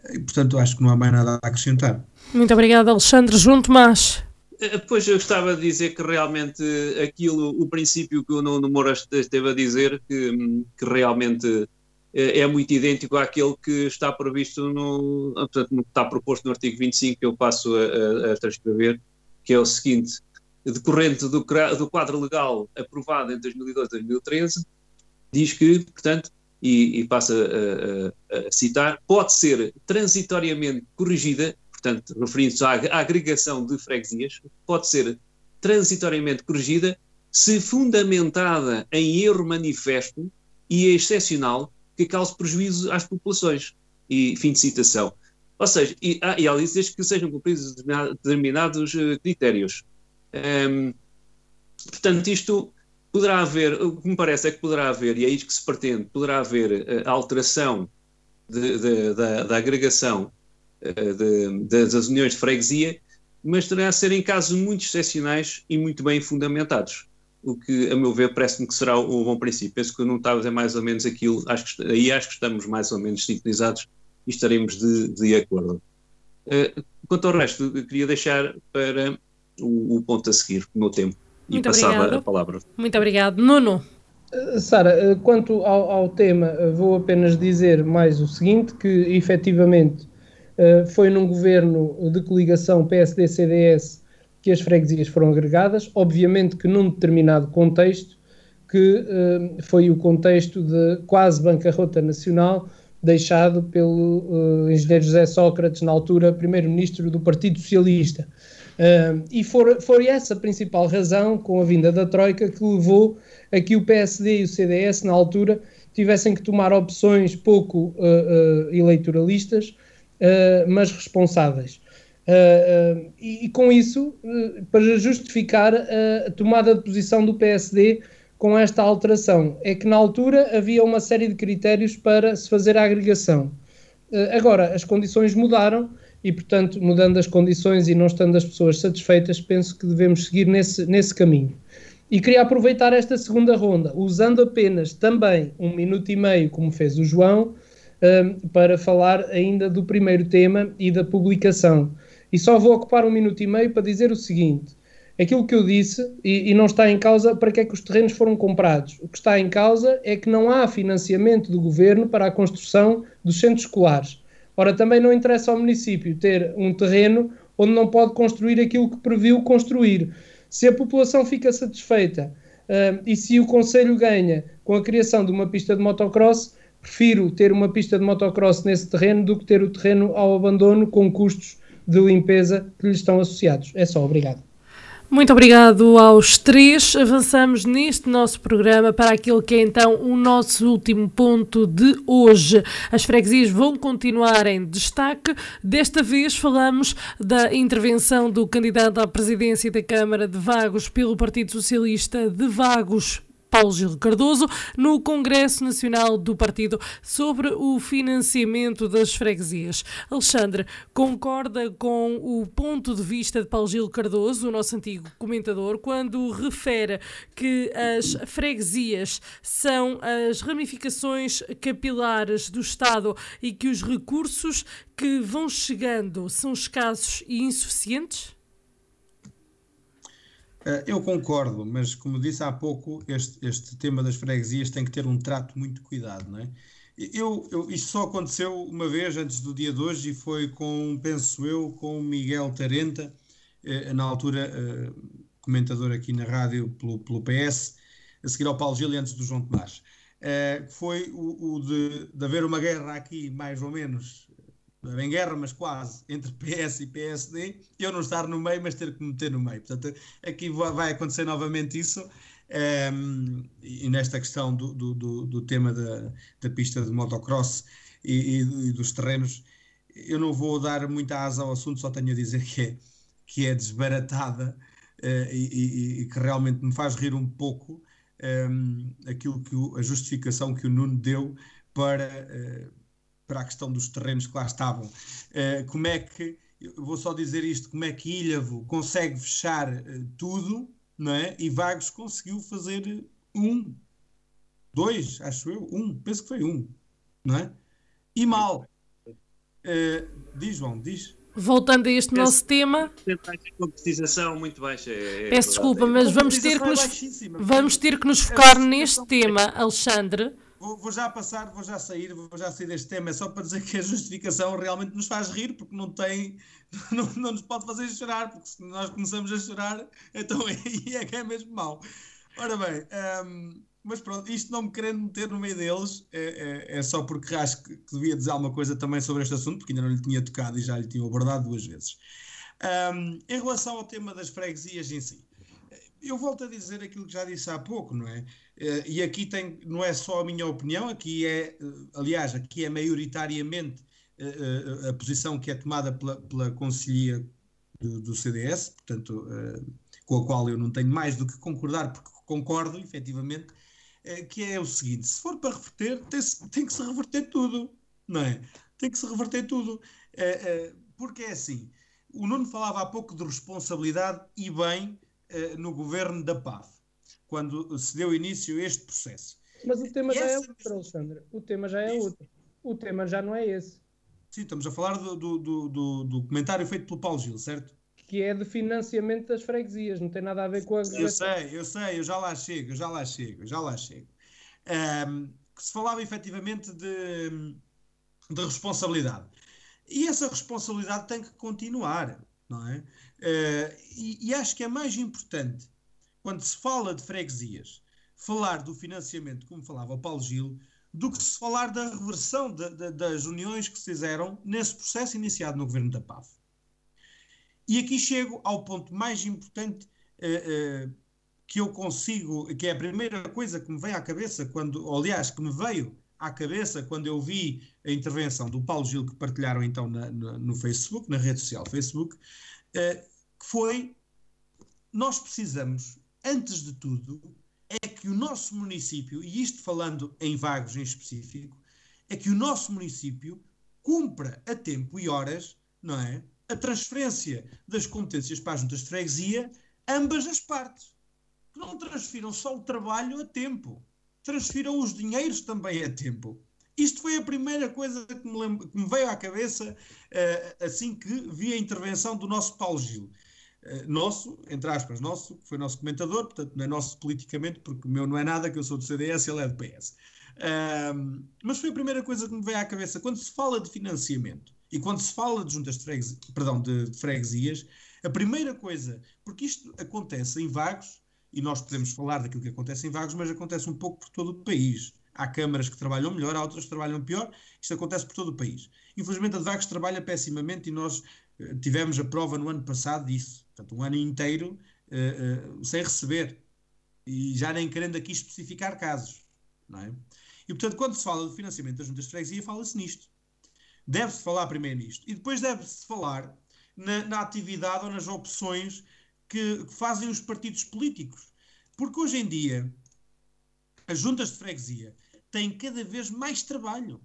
E, portanto, acho que não há mais nada a acrescentar. Muito obrigada, Alexandre. Junto mais. Pois eu gostava de dizer que realmente aquilo, o princípio que o Nuno Moura esteve a dizer, que, que realmente é, é muito idêntico àquele que está previsto no, portanto, no que está proposto no artigo 25, que eu passo a, a, transcrever, que é o seguinte: decorrente do, do quadro legal aprovado em 2012 e 2013, diz que, portanto, e, e passa a, a citar, pode ser transitoriamente corrigida portanto, referindo-se à agregação de freguesias, pode ser transitoriamente corrigida se fundamentada em erro manifesto e excepcional que cause prejuízo às populações. E fim de citação. Ou seja, e, ah, e ela diz que sejam cumpridos determinados uh, critérios. Um, portanto, isto poderá haver, o que me parece é que poderá haver, e é isto que se pretende, poderá haver uh, alteração da agregação eh, de, das uniões de freguesia, mas terá a ser em casos muito excepcionais e muito bem fundamentados. O que, a meu ver, parece-me que será um bom princípio. Penso que não está a dizer mais ou menos aquilo, acho que, aí acho que estamos mais ou menos sintonizados e estaremos de, de acordo. Uh, quanto ao resto, queria deixar para o, o, ponto a seguir, o meu tempo, e muito passava obrigado. a palavra. Muito obrigado. Nuno. Uh, Sara, quanto ao, ao, tema, vou apenas dizer mais o seguinte, que efetivamente eh, foi num governo de coligação PSD-CDS que as freguesias foram agregadas, obviamente que num determinado contexto, que uh, foi o contexto de quase bancarrota nacional, deixado pelo uh, engenheiro José Sócrates, na altura primeiro-ministro do Partido Socialista. Uh, e for, foi essa a principal razão, com a vinda da Troika, que levou a que o PSD e o CDS, na altura, tivessem que tomar opções pouco eleitoralistas, mas responsáveis. Uh, uh, e, e, com isso, para justificar a tomada de posição do PSD com esta alteração, é que na altura havia uma série de critérios para se fazer a agregação. agora, as condições mudaram e, portanto, mudando as condições e não estando as pessoas satisfeitas, penso que devemos seguir nesse, nesse caminho. E queria aproveitar esta segunda ronda, usando apenas também um minuto e meio, como fez o João, um, para falar ainda do primeiro tema e da publicação. E só vou ocupar um minuto e meio para dizer o seguinte: aquilo que eu disse, e, e, não está em causa para que é que os terrenos foram comprados. O que está em causa é que não há financiamento do governo para a construção dos centros escolares. Ora, também não interessa ao município ter um terreno onde não pode construir aquilo que previu construir. Se a população fica satisfeita uh, e se o Conselho ganha com a criação de uma pista de motocross, prefiro ter uma pista de motocross nesse terreno do que ter o terreno ao abandono com custos de limpeza que lhe estão associados. É só, obrigado. Muito obrigado aos três. Avançamos neste nosso programa para aquilo que é então o nosso último ponto de hoje. As freguesias vão continuar em destaque. Desta vez falamos da intervenção do candidato à presidência da Câmara de Vagos pelo Partido Socialista de Vagos Paulo Gil Cardoso no Congresso Nacional do Partido sobre o financiamento das freguesias. Alexandre, concorda com o ponto de vista de Paulo Gil Cardoso, o nosso antigo comentador, quando refere que as freguesias são as ramificações capilares do Estado e que os recursos que vão chegando são escassos e insuficientes? Eh, eu concordo, mas como disse há pouco, este, este tema das freguesias tem que ter um trato muito cuidado, não é? Eu, eu, isto só aconteceu uma vez antes do dia de hoje e foi com, penso eu, com Miguel Tarenta, eh, na altura eh, comentador aqui na rádio pelo, pelo PS, a seguir ao Paulo Gil e antes do João Tomás. Eh, foi o, o de, de haver uma guerra aqui, mais ou menos, não é em guerra, mas quase, entre PS e PSD, eu não estar no meio, mas ter que me meter no meio. Portanto, aqui vai acontecer novamente isso. Um, e nesta questão do, do, do, do tema da, da, pista de motocross e, e, dos terrenos, eu não vou dar muita asa ao assunto, só tenho a dizer que é, que é desbaratada uh, e, e, que realmente me faz rir um pouco um, aquilo que o, a justificação que o Nuno deu para. Uh, para a questão dos terrenos que lá estavam. Uh, como é que, eu vou só dizer isto, como é que Ilhavo consegue fechar uh, tudo, não é? E Vagos conseguiu fazer um, dois, acho eu, um, penso que foi um, não é? E mal. Uh, diz, João, diz. Voltando a este nosso tema. Concretização muito baixa. É, é Peço desculpa, mas vamos ter que, nos, vamos ter que nos focar neste tema, Alexandre Vou, vou, já passar, vou já sair, vou já sair deste tema, é só para dizer que a justificação realmente nos faz rir, porque não tem, não, não nos pode fazer chorar, porque se nós começamos a chorar, então aí é que é mesmo mau. Ora bem, um, mas pronto, isto não me querendo meter no meio deles, é, é, é só porque acho que, que, devia dizer alguma coisa também sobre este assunto, porque ainda não lhe tinha tocado e já lhe tinha abordado duas vezes. Um, em relação ao tema das freguesias em si, eu volto a dizer aquilo que já disse há pouco, não é? Eh, e aqui tem, não é só a minha opinião, aqui é, eh, aliás, aqui é maioritariamente eh, a posição que é tomada pela, pela Conselhia do, do, CDS, portanto, com a qual eu não tenho mais do que concordar, porque concordo, efetivamente, que é o seguinte: se for para reverter, tem, tem que se reverter tudo, não é? Tem que se reverter tudo. Porque é assim, o Nuno falava há pouco de responsabilidade e bem no governo da PAF, quando se deu início a este processo. Mas o tema já é outro, Alexandre. O tema já é outro. O tema já não é esse. Sim, estamos a falar do, do, do, do comentário feito pelo Paulo Gil, certo? Que é de financiamento das freguesias, não tem nada a ver com a. Eu sei, eu sei, eu já lá chego, já lá chego, já lá chego. Um, que se falava efetivamente de, de responsabilidade. E essa responsabilidade tem que continuar, não é? Uh, e, e, acho que é mais importante, quando se fala de freguesias, falar do financiamento, como falava o Paulo Gil, do que se falar da reversão de, de, das uniões que se fizeram nesse processo iniciado no governo da PAF. E aqui chego ao ponto mais importante uh, uh, que eu consigo, que é a primeira coisa que me veio à cabeça, quando, aliás, que me veio à cabeça quando eu vi a intervenção do Paulo Gil que partilharam então na, na, no Facebook, na rede social Facebook, uh, que foi nós precisamos, antes de tudo, é que o nosso município, e isto falando em vagos em específico, é que o nosso município cumpra a tempo e horas, não é? A transferência das competências para as juntas de freguesia, ambas as partes. Que não transfiram só o trabalho a tempo, transfiram os dinheiros também a tempo. Isto foi a primeira coisa que me, que me veio à cabeça uh, assim que vi a intervenção do nosso Paulo Gil. Uh, nosso, entre aspas, nosso, que foi nosso comentador, portanto não é nosso politicamente, porque o meu não é nada, que eu sou do CDS ele é do PS. Uh, mas foi a primeira coisa que me veio à cabeça. Quando se fala de financiamento e quando se fala de juntas de freguesias, perdão, de, freguesias, a primeira coisa, porque isto acontece em vagos, e nós podemos falar daquilo que acontece em vagos, mas acontece um pouco por todo o país. Há câmaras que trabalham melhor, há outras que trabalham pior. Isto acontece por todo o país. Infelizmente, a de Vagos trabalha pessimamente e nós uh, tivemos a prova no ano passado disso. Portanto, um ano inteiro uh, uh, sem receber. E já nem querendo aqui especificar casos. Não é? E, portanto, quando se fala de financiamento das juntas de freguesia, fala-se nisto. Deve-se falar primeiro nisto. E depois deve-se falar na, na, atividade ou nas opções que, que fazem os partidos políticos. Porque hoje em dia as juntas de freguesia têm cada vez mais trabalho.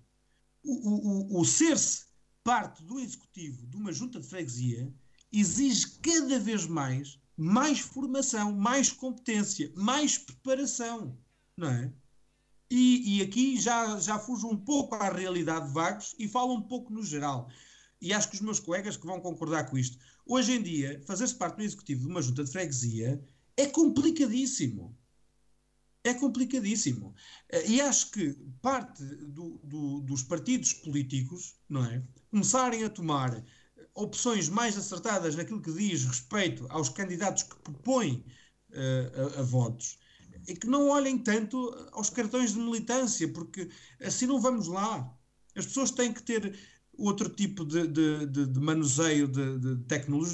O, o, o ser-se parte do executivo de uma junta de freguesia exige cada vez mais mais formação, mais competência, mais preparação, não é? E, e, aqui já, já fujo um pouco à realidade de Vagos e falo um pouco no geral. E acho que os meus colegas que vão concordar com isto. Hoje em dia, fazer-se parte do executivo de uma junta de freguesia é complicadíssimo. É complicadíssimo. Eh, e acho que parte do, do, dos partidos políticos, não é? Começarem a tomar opções mais acertadas naquilo que diz respeito aos candidatos que propõem uh, a, a, votos e que não olhem tanto aos cartões de militância, porque assim não vamos lá. As pessoas têm que ter outro tipo de, de, de, de manuseio de,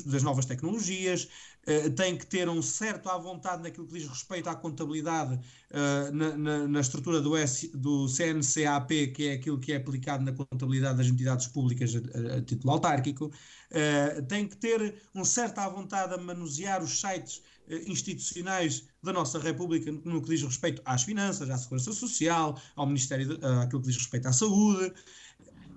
das novas tecnologias, uh, tem que ter um certo à vontade naquilo que diz respeito à contabilidade uh, na, na, na, estrutura do, S, do CNCAP, que é aquilo que é aplicado na contabilidade das entidades públicas a, a título autárquico, uh, tem que ter um certo à vontade a manusear os sites institucionais da nossa República no que diz respeito às finanças, à segurança social, ao Ministério, de, àquilo que diz respeito à saúde.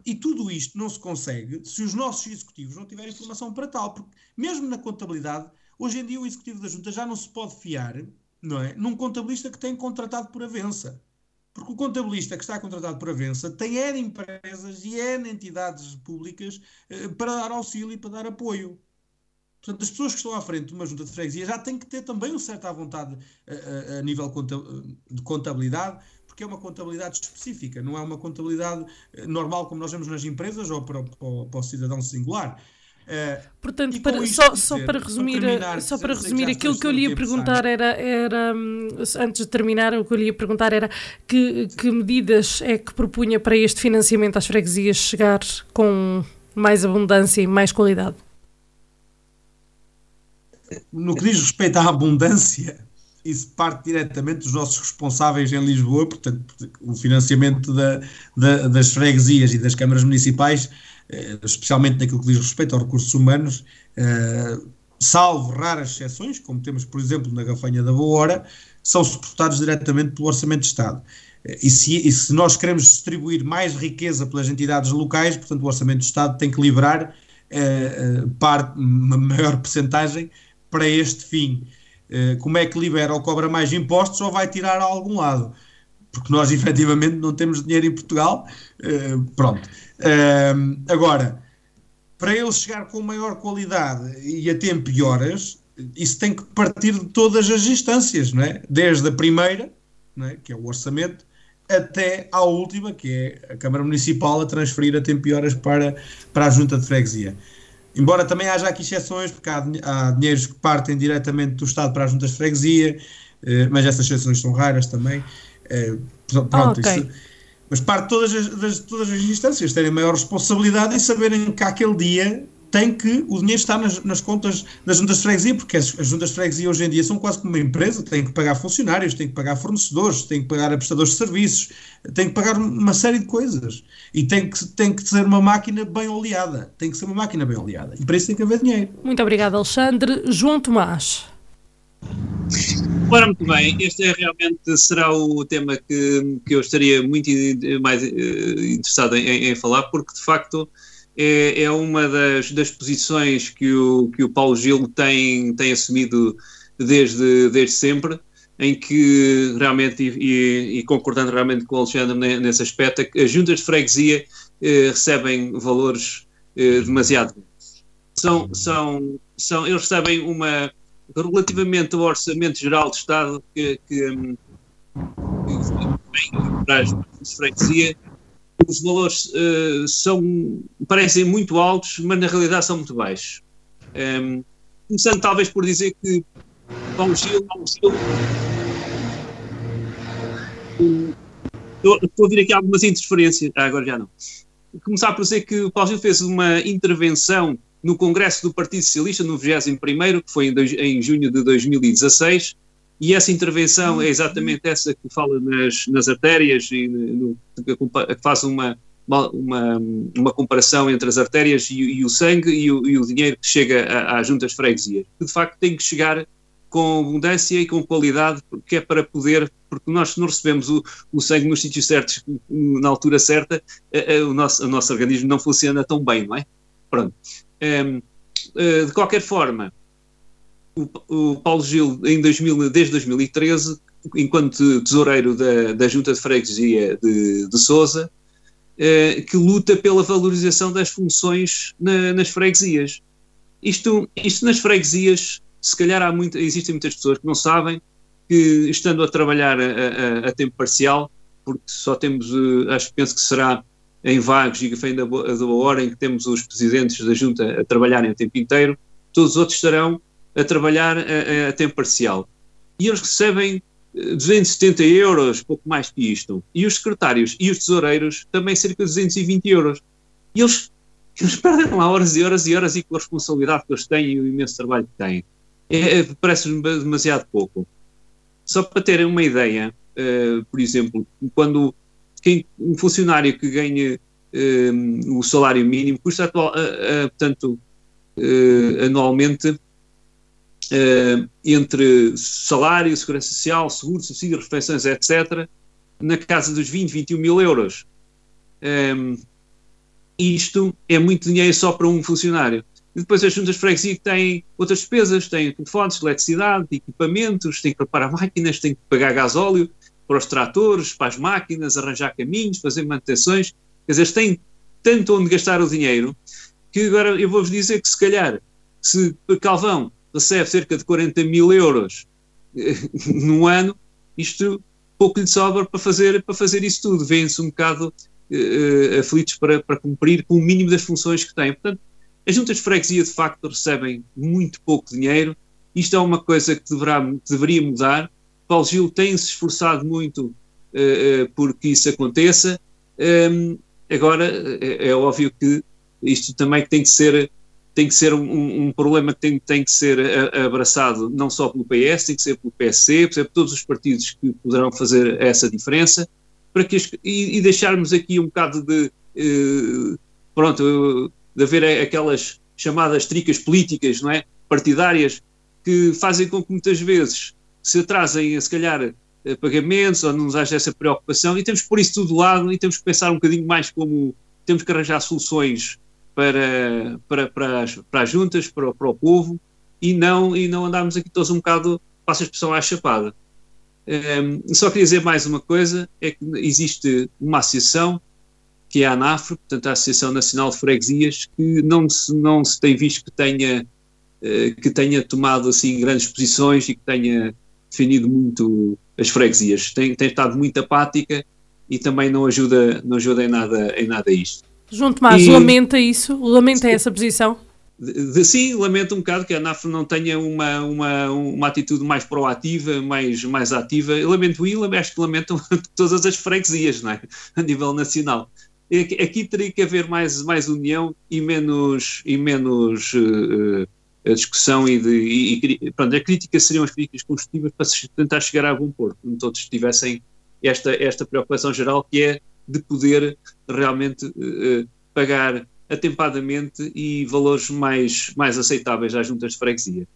E tudo isto não se consegue se os nossos executivos não tiverem formação para tal, porque mesmo na contabilidade, hoje em dia o executivo da Junta já não se pode fiar não é, num contabilista que tem contratado por avença. Porque o contabilista que está contratado por avença tem N empresas e N entidades públicas eh, para dar auxílio e para dar apoio. Portanto, as pessoas que estão à frente de uma junta de freguesia já têm que ter também um certo à vontade a, eh, a, eh, a nível de contabilidade, porque é uma contabilidade específica, não é uma contabilidade eh, normal como nós vemos nas empresas ou para, para, para o cidadão singular. Uh, Portanto, para, só, dizer, só, para resumir, para só para resumir aquilo que eu lhe ia perguntar era, era, hum, antes de terminar, o que eu lhe ia perguntar era que, que medidas é que propunha para este financiamento às freguesias chegar com mais abundância e mais qualidade? No que diz respeito à abundância, isso parte diretamente dos nossos responsáveis em Lisboa, portanto, o financiamento da, da, das freguesias e das câmaras municipais, eh, especialmente naquilo que diz respeito aos recursos humanos, eh, salvo raras exceções, como temos, por exemplo, na Gafanha da Boa Hora, são suportados diretamente pelo Orçamento de Estado. Eh, e se, e se, nós queremos distribuir mais riqueza pelas entidades locais, portanto, o Orçamento de Estado tem que liberar eh, parte, uma maior percentagem para este fim. Eh, como é que libera ou cobra mais impostos ou vai tirar a algum lado? Porque nós efetivamente não temos dinheiro em Portugal. Eh, pronto. Eh, agora, para ele chegar com maior qualidade e a tempo e horas, isso tem que partir de todas as instâncias, não é? Desde a primeira, é? que é o orçamento, até à última, que é a Câmara Municipal a transferir a tempo e horas para, para a Junta de Freguesia. Embora também haja aqui exceções, porque há, há dinheiros que partem diretamente do Estado para as juntas de freguesia, eh, mas essas exceções são raras também. Eh, pronto, ah, okay. isso, mas parte de todas as, das, todas as instâncias terem maior responsabilidade e saberem que aquele dia tem que o dinheiro está nas, nas contas das juntas de freguesia, porque as, as, juntas de freguesia hoje em dia são quase como uma empresa, têm que pagar funcionários, têm que pagar fornecedores, têm que pagar prestadores de serviços, têm que pagar uma série de coisas. E tem que, tem que ser uma máquina bem oleada. Tem que ser uma máquina bem oleada. E para isso tem que haver dinheiro. Muito obrigado, Alexandre. João Tomás. Ora, muito bem, este é realmente será o tema que, que eu estaria muito mais uh, interessado em, em, falar, porque de facto é, é uma das, das posições que o, que o Paulo Gil tem, tem assumido desde, desde sempre, em que realmente, e, e, concordando realmente com o Alexandre nesse aspecto, as juntas de freguesia eh, recebem valores eh, demasiado são, são, são, eles recebem uma, relativamente ao orçamento geral do Estado que, que, hum, que vem para as freguesia, os valores uh, são, parecem muito altos, mas na realidade são muito baixos. Um, ehm, começando talvez por dizer que Paulo Gil, Paulo Gil estou, estou a ouvir aqui algumas interferências, ah, agora já não. Começar por dizer que Paulo Gil fez uma intervenção no Congresso do Partido Socialista, no 21º, que foi em, dois, em junho de 2016, e essa intervenção é exatamente essa que fala nas, nas artérias e no, que faz uma, uma, uma comparação entre as artérias e, e o sangue e o, e o, dinheiro que chega às juntas freguesias. Que de facto tem que chegar com abundância e com qualidade, que é para poder, porque nós não recebemos o, o sangue nos sítios certos, na altura certa, a, a, o, nosso, o nosso organismo não funciona tão bem, não é? Pronto. Um, uh, de qualquer forma, o, o Paulo Gil, em 2000, desde 2013, enquanto tesoureiro da, da Junta de Freguesia de, de Sousa, uh, que luta pela valorização das funções na, nas freguesias. Isto, isto nas freguesias, se calhar há muito, existem muitas pessoas que não sabem que, estando a trabalhar a, a, a tempo parcial, porque só temos, uh, acho que penso que será em Vagos e Gafém da, da Hora, em que temos os presidentes da Junta a trabalharem a tempo inteiro, todos os outros estarão a trabalhar a, a tempo parcial. E eles recebem 270 eh, euros, pouco mais que isto. E os secretários e os tesoureiros também cerca de 220 euros. E eles, eles perdem lá horas e horas e horas e com a responsabilidade que eles têm e o imenso trabalho que têm. É, é, Parece-me demasiado pouco. Só para terem uma ideia, uh, por exemplo, quando quem, um funcionário que ganha um, o salário mínimo custa atual, uh, uh, portanto, uh, anualmente entre salário, segurança social, seguro, subsídio, refeições, etc., na casa dos 20, 21 mil euros. Um, isto é muito dinheiro só para um funcionário. E depois as juntas de freguesia têm outras despesas, têm telefones, eletricidade, equipamentos, têm que preparar máquinas, têm que pagar gasóleo, para os tratores, para as máquinas, arranjar caminhos, fazer manutenções. Quer dizer, têm tanto onde gastar o dinheiro que agora eu vou-vos dizer que se calhar, se Calvão recebe cerca de 40 mil euros eh, no ano, isto pouco lhe sobra para fazer, para fazer isso tudo. Vêm-se um bocado uh, aflitos para, para cumprir com o mínimo das funções que têm. Portanto, as juntas de freguesia de facto recebem muito pouco dinheiro. Isto é uma coisa que, deverá, que deveria mudar Paulo Gil tem se esforçado muito uh, uh, porque isso aconteça. Um, ehm, agora, é, é, óbvio que isto também tem que ser, tem que ser um, um problema que tem, tem que ser abraçado não só pelo PS, tem que ser pelo PSC, por todos os partidos que poderão fazer essa diferença, para que, e, e deixarmos aqui um bocado de, uh, pronto, de haver aquelas chamadas tricas políticas, não é? Partidárias, que fazem com que muitas vezes se atrasem, se calhar, eh, pagamentos ou não nos haja essa preocupação e temos que pôr isso tudo de lado e temos que pensar um bocadinho mais como temos que arranjar soluções para, para, para, as, para as juntas, para, para o povo e não, e não andarmos aqui todos um bocado, passa a expressão, à chapada. Um, ehm, só queria dizer mais uma coisa, é que existe uma associação que é a ANAFRE, portanto a Associação Nacional de Freguesias, que não se, não se tem visto que tenha, uh, que tenha tomado assim grandes posições e que tenha defendido muito as freguesias. Tem, tem estado muito apática e também não ajuda, não ajuda em nada, em nada isto. João Tomás, e, lamenta isso? Lamenta essa posição? De, de, sim, lamento um bocado que a ANAF não tenha uma, uma, uma atitude mais proativa, mais, mais ativa. Eu lamento e acho que lamentam todas as freguesias, não é? A nível nacional. Aqui teria que haver mais, mais união e menos, e menos uh, discussão e, de, e, e pronto, a crítica seriam as críticas construtivas para se tentar chegar a algum porto, onde todos tivessem esta, esta preocupação geral que é de poder realmente uh, pagar atempadamente e valores mais, mais aceitáveis às juntas de freguesia.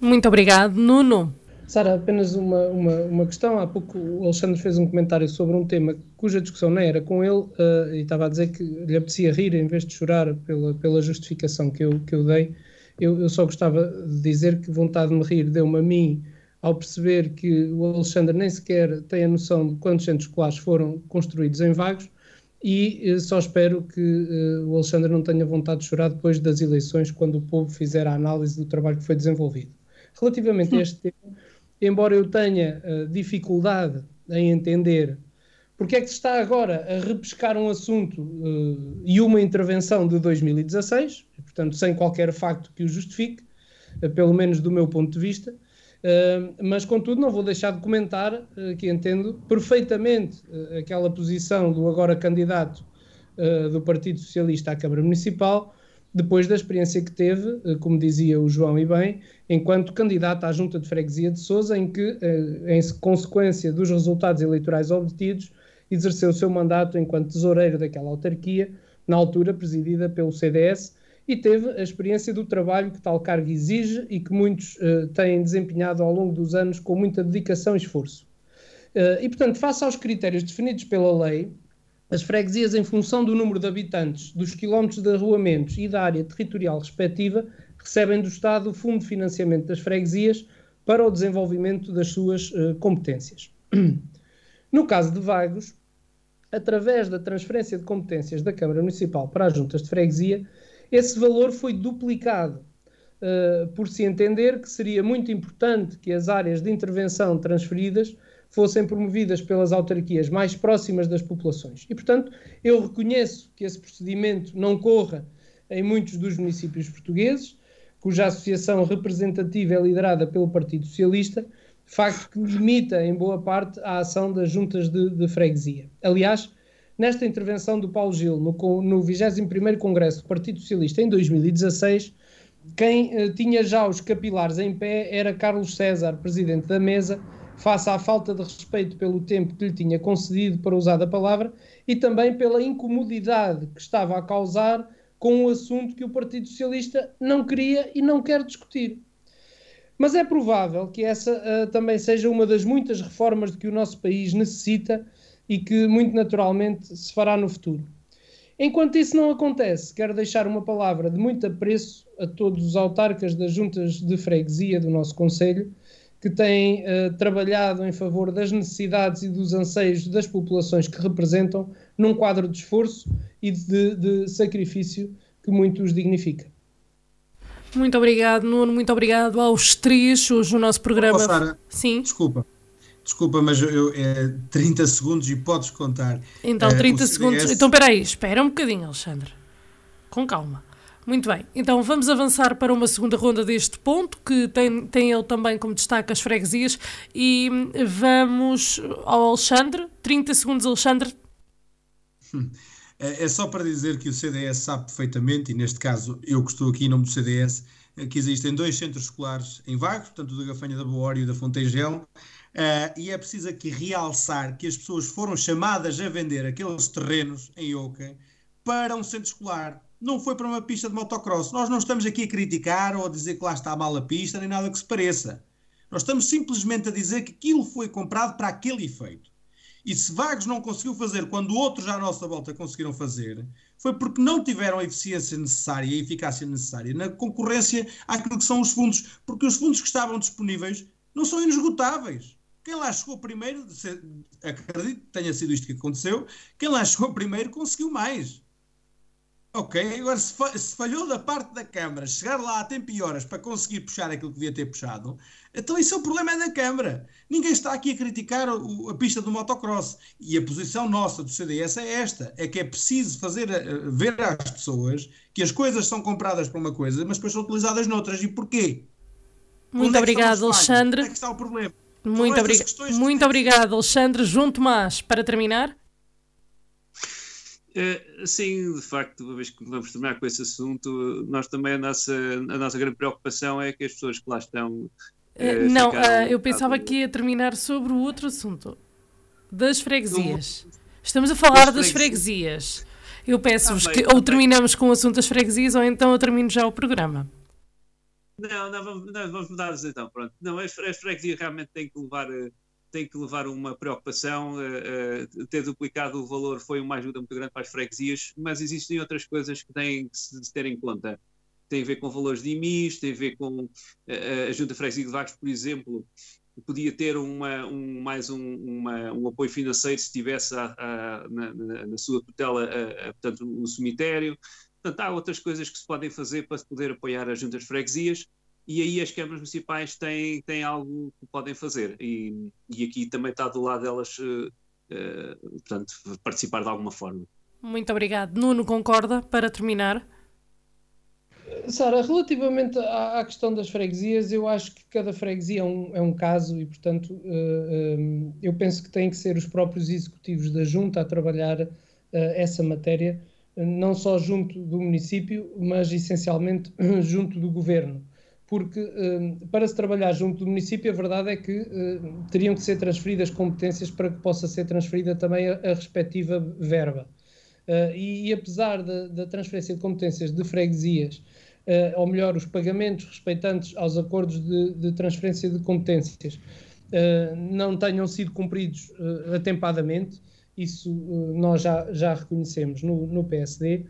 Muito obrigado. Nuno. Sara, apenas uma, uma, uma questão. Há pouco o Alexandre fez um comentário sobre um tema cuja discussão não era com ele uh, e estava a dizer que lhe apetecia rir em vez de chorar pela, pela justificação que eu, que eu dei. Eu, eu, só gostava de dizer que vontade de me rir deu-me a mim ao perceber que o Alexandre nem sequer tem a noção de quantos centros escolares foram construídos em vagos e eh, só espero que uh, o Alexandre não tenha vontade de chorar depois das eleições, quando o povo fizer a análise do trabalho que foi desenvolvido. Relativamente a este tema, embora eu tenha uh, dificuldade em entender porque é que se está agora a repescar um assunto uh, e uma intervenção de 2016, portanto, sem qualquer facto que o justifique, pelo menos do meu ponto de vista, mas contudo não vou deixar de comentar que entendo perfeitamente aquela posição do agora candidato do Partido Socialista à Câmara Municipal, depois da experiência que teve, como dizia o João e bem, enquanto candidato à Junta de Freguesia de Sousa, em que, em consequência dos resultados eleitorais obtidos, exerceu o seu mandato enquanto tesoureiro daquela autarquia, na altura presidida pelo CDS, e teve a experiência do trabalho que tal cargo exige e que muitos uh, têm desempenhado ao longo dos anos com muita dedicação e esforço. Uh, e, portanto, face aos critérios definidos pela lei, as freguesias, em função do número de habitantes, dos quilómetros de arruamentos e da área territorial respectiva, recebem do Estado o Fundo de Financiamento das Freguesias para o desenvolvimento das suas uh, competências. No caso de Vagos, através da transferência de competências da Câmara Municipal para as juntas de freguesia, esse valor foi duplicado, uh, por se entender que seria muito importante que as áreas de intervenção transferidas fossem promovidas pelas autarquias mais próximas das populações. E, portanto, eu reconheço que esse procedimento não corra em muitos dos municípios portugueses, cuja associação representativa é liderada pelo Partido Socialista, facto que limita, em boa parte, a ação das juntas de, de freguesia. Aliás, nesta intervenção do Paulo Gil no, no 21º Congresso do Partido Socialista em 2016, quem eh, tinha já os capilares em pé era Carlos César, presidente da mesa, face à falta de respeito pelo tempo que lhe tinha concedido para usar a palavra e também pela incomodidade que estava a causar com um assunto que o Partido Socialista não queria e não quer discutir. Mas é provável que essa uh, também seja uma das muitas reformas de que o nosso país necessita e que, muito naturalmente, se fará no futuro. Enquanto isso não acontece, quero deixar uma palavra de muito apreço a todos os autarcas das juntas de freguesia do nosso Conselho, que têm uh, trabalhado em favor das necessidades e dos anseios das populações que representam, num quadro de esforço e de, de sacrifício que muito os dignifica. Muito obrigado, Nuno. Muito obrigado aos três. Hoje o nosso programa. Sara, Sim. Desculpa. Desculpa, mas eu, é 30 segundos e podes contar. Então, 30 uh, segundos. Então, espera aí, espera um bocadinho, Alexandre. Com calma. Muito bem, então vamos avançar para uma segunda ronda deste ponto, que tem, tem ele também como destaque as freguesias, e vamos ao Alexandre. 30 segundos, Alexandre. É, é só para dizer que o CDS sabe perfeitamente, e neste caso eu que estou aqui em nome do CDS, é que existem dois centros escolares em Vagos, portanto o da Gafanha da Boa e o da Fontengel, Uh, e é preciso aqui realçar que as pessoas foram chamadas a vender aqueles terrenos em Oca para um centro escolar. Não foi para uma pista de motocross. Nós não estamos aqui a criticar ou a dizer que lá está a pista, nem nada que se pareça. Nós estamos simplesmente a dizer que aquilo foi comprado para aquele efeito. E se Vagos não conseguiu fazer quando outros à nossa volta conseguiram fazer, foi porque não tiveram a eficiência necessária e a eficácia necessária na concorrência àquilo que são os fundos, porque os fundos que estavam disponíveis não são inesgotáveis. Quem lá chegou primeiro, acredito que tenha sido isto que aconteceu, quem lá chegou primeiro conseguiu mais. Ok, agora se, se, falhou da parte da Câmara chegar lá a tempo e horas para conseguir puxar aquilo que devia ter puxado, então isso é o problema da Câmara. Ninguém está aqui a criticar o, a pista do motocross. E a posição nossa do CDS é esta: é que é preciso fazer uh, ver às pessoas que as coisas são compradas para uma coisa, mas depois são utilizadas noutras. E porquê? Muito é obrigado, Alexandre. Onde é que está o problema? Muito, obri muito obrigado, Alexandre. João Tomás, para terminar. Uh, sim, de facto, uma vez que vamos terminar com esse assunto, nós também a nossa, a nossa grande preocupação é que as pessoas que lá estão. Uh, não, uh, eu pensava que ia terminar sobre o outro assunto das freguesias. Estamos a falar das, freguesias. Eu peço-vos que ou terminamos com o assunto das freguesias ou então eu termino já o programa. Não, não, vamos, não, vamos mudar então, pronto. Não, as, as freguesias realmente têm que levar, eh, têm que levar uma preocupação. Uh, uh, ter duplicado o valor foi uma ajuda muito grande para as freguesias, mas existem outras coisas que têm que se ter em conta. Tem a ver com valores de IMIs, tem a ver com uh, a Junta Freguesia de Vagos, por exemplo, podia ter uma, um, mais um, uma, um apoio financeiro se tivesse a, a, na, na, sua tutela a, portanto, o cemitério. Portanto, há outras coisas que se podem fazer para se poder apoiar as juntas freguesias e aí as câmaras municipais têm, têm algo que podem fazer. E, e aqui também está do lado delas, uh, uh, portanto, participar de alguma forma. Muito obrigado. Nuno, concorda para terminar? Sara, relativamente à, à, questão das freguesias, eu acho que cada freguesia é um, é um caso e, portanto, uh, eu penso que têm que ser os próprios executivos da junta a trabalhar essa matéria não só junto do município, mas essencialmente junto do governo. Porque hum, para se trabalhar junto do município, a verdade é que hum, teriam que ser transferidas competências para que possa ser transferida também a, respectiva verba. Uh, e, e, apesar da transferência de competências de freguesias, ou melhor, os pagamentos respeitantes aos acordos de, de transferência de competências, não tenham sido cumpridos atempadamente, isso nós já, já reconhecemos no, no PSD.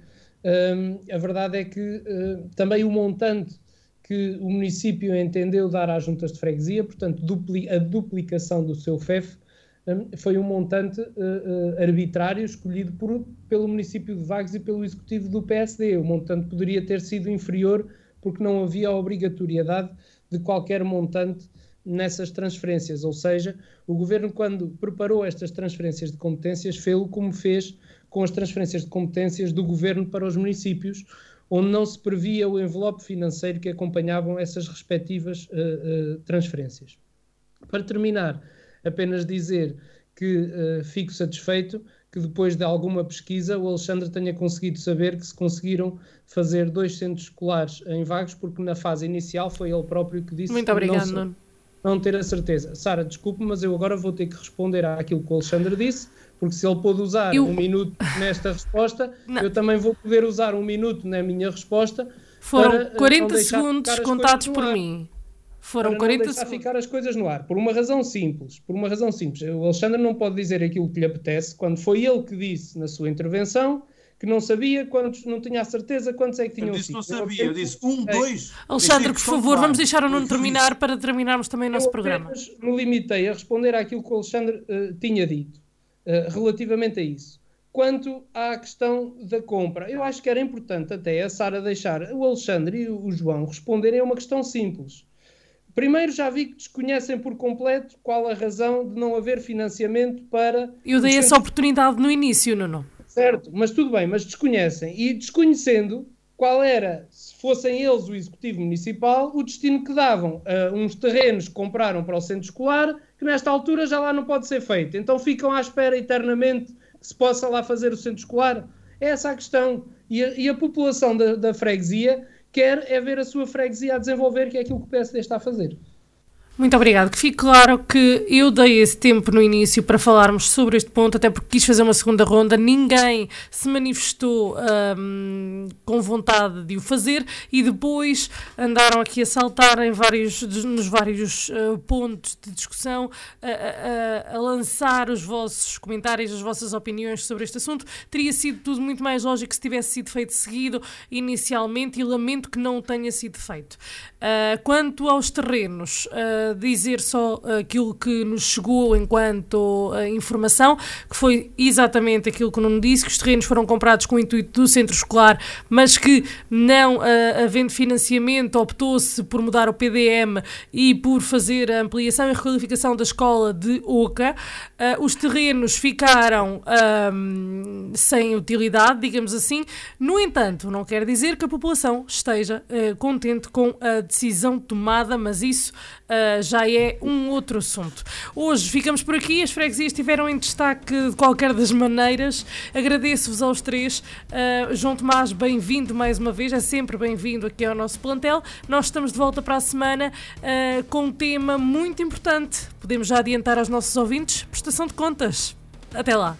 a verdade é que também o montante que o município entendeu dar às juntas de freguesia, portanto, dupli a duplicação do seu FEF, Hum, foi um montante uh, uh, arbitrário escolhido por, pelo município de Vagos e pelo executivo do PSD. O montante poderia ter sido inferior porque não havia obrigatoriedade de qualquer montante nessas transferências, ou seja, o governo quando preparou estas transferências de competências fez-o como fez com as transferências de competências do governo para os municípios, onde não se previa o envelope financeiro que acompanhavam essas respectivas uh, transferências. Para terminar, apenas dizer que uh, fico satisfeito que depois de alguma pesquisa o Alexandre tenha conseguido saber que se conseguiram fazer dois centros escolares em Vagos, porque na fase inicial foi ele próprio que disse Muito obrigado, não, não ter a certeza. Sara, desculpe, mas eu agora vou ter que responder àquilo que o Alexandre disse, porque se ele pôde usar eu... um minuto nesta resposta, não. eu também vou poder usar um minuto na minha resposta. Foram para, 40 eh, segundos contados por mim. Foram para 40 não deixar ficar as coisas no ar, por uma razão simples. Por uma razão simples. O Alexandre não pode dizer aquilo que lhe apetece quando foi ele que disse na sua intervenção que não sabia quantos, não tinha a certeza quantos é que tinham sido. Eu disse não sabia, eu disse um, dois. Alexandre, por favor, vamos deixar o Nuno terminar para terminarmos também o nosso programa. me limitei a responder àquilo que o Alexandre uh, tinha dito uh, relativamente a isso. Quanto à questão da compra, eu acho que era importante até a Sara deixar o Alexandre e o João responderem a uma questão simples. Primeiro, já vi que desconhecem por completo qual a razão de não haver financiamento para. Eu dei essa oportunidade no início, não, Certo, mas tudo bem, mas desconhecem. E desconhecendo qual era, se fossem eles o executivo municipal, o destino que davam a uns terrenos que compraram para o centro escolar, que nesta altura já lá não pode ser feito. Então ficam à espera eternamente que se possa lá fazer o centro escolar. É essa a questão. E a, e a população da, da freguesia quer é ver a sua freguesia a desenvolver, que é aquilo que o PSD está a fazer. Muito obrigado. Que fique claro que eu dei esse tempo no início para falarmos sobre este ponto, até porque quis fazer uma segunda ronda. Ninguém se manifestou um, com vontade de o fazer e depois andaram aqui a saltar em vários, nos vários uh, pontos de discussão, a, a, a, lançar os vossos comentários, as vossas opiniões sobre este assunto. Teria sido tudo muito mais lógico se tivesse sido feito seguido inicialmente e lamento que não tenha sido feito. Uh, quanto aos terrenos, uh, dizer só aquilo que nos chegou enquanto uh, informação, que foi exatamente aquilo que não disse, que os terrenos foram comprados com o intuito do centro escolar, mas que não havendo financiamento optou-se por mudar o PDM e por fazer a ampliação e requalificação da escola de Oca. os terrenos ficaram um, sem utilidade, digamos assim. No entanto, não quer dizer que a população esteja contente com a decisão tomada, mas isso já é um outro assunto. Hoje ficamos por aqui, as freguesias estiveram em destaque de qualquer das maneiras. Agradeço-vos aos três. Uh, João Tomás, bem-vindo mais uma vez, é sempre bem-vindo aqui ao nosso plantel. Nós estamos de volta para a semana uh, com um tema muito importante. Podemos já adiantar aos nossos ouvintes: prestação de contas. Até lá.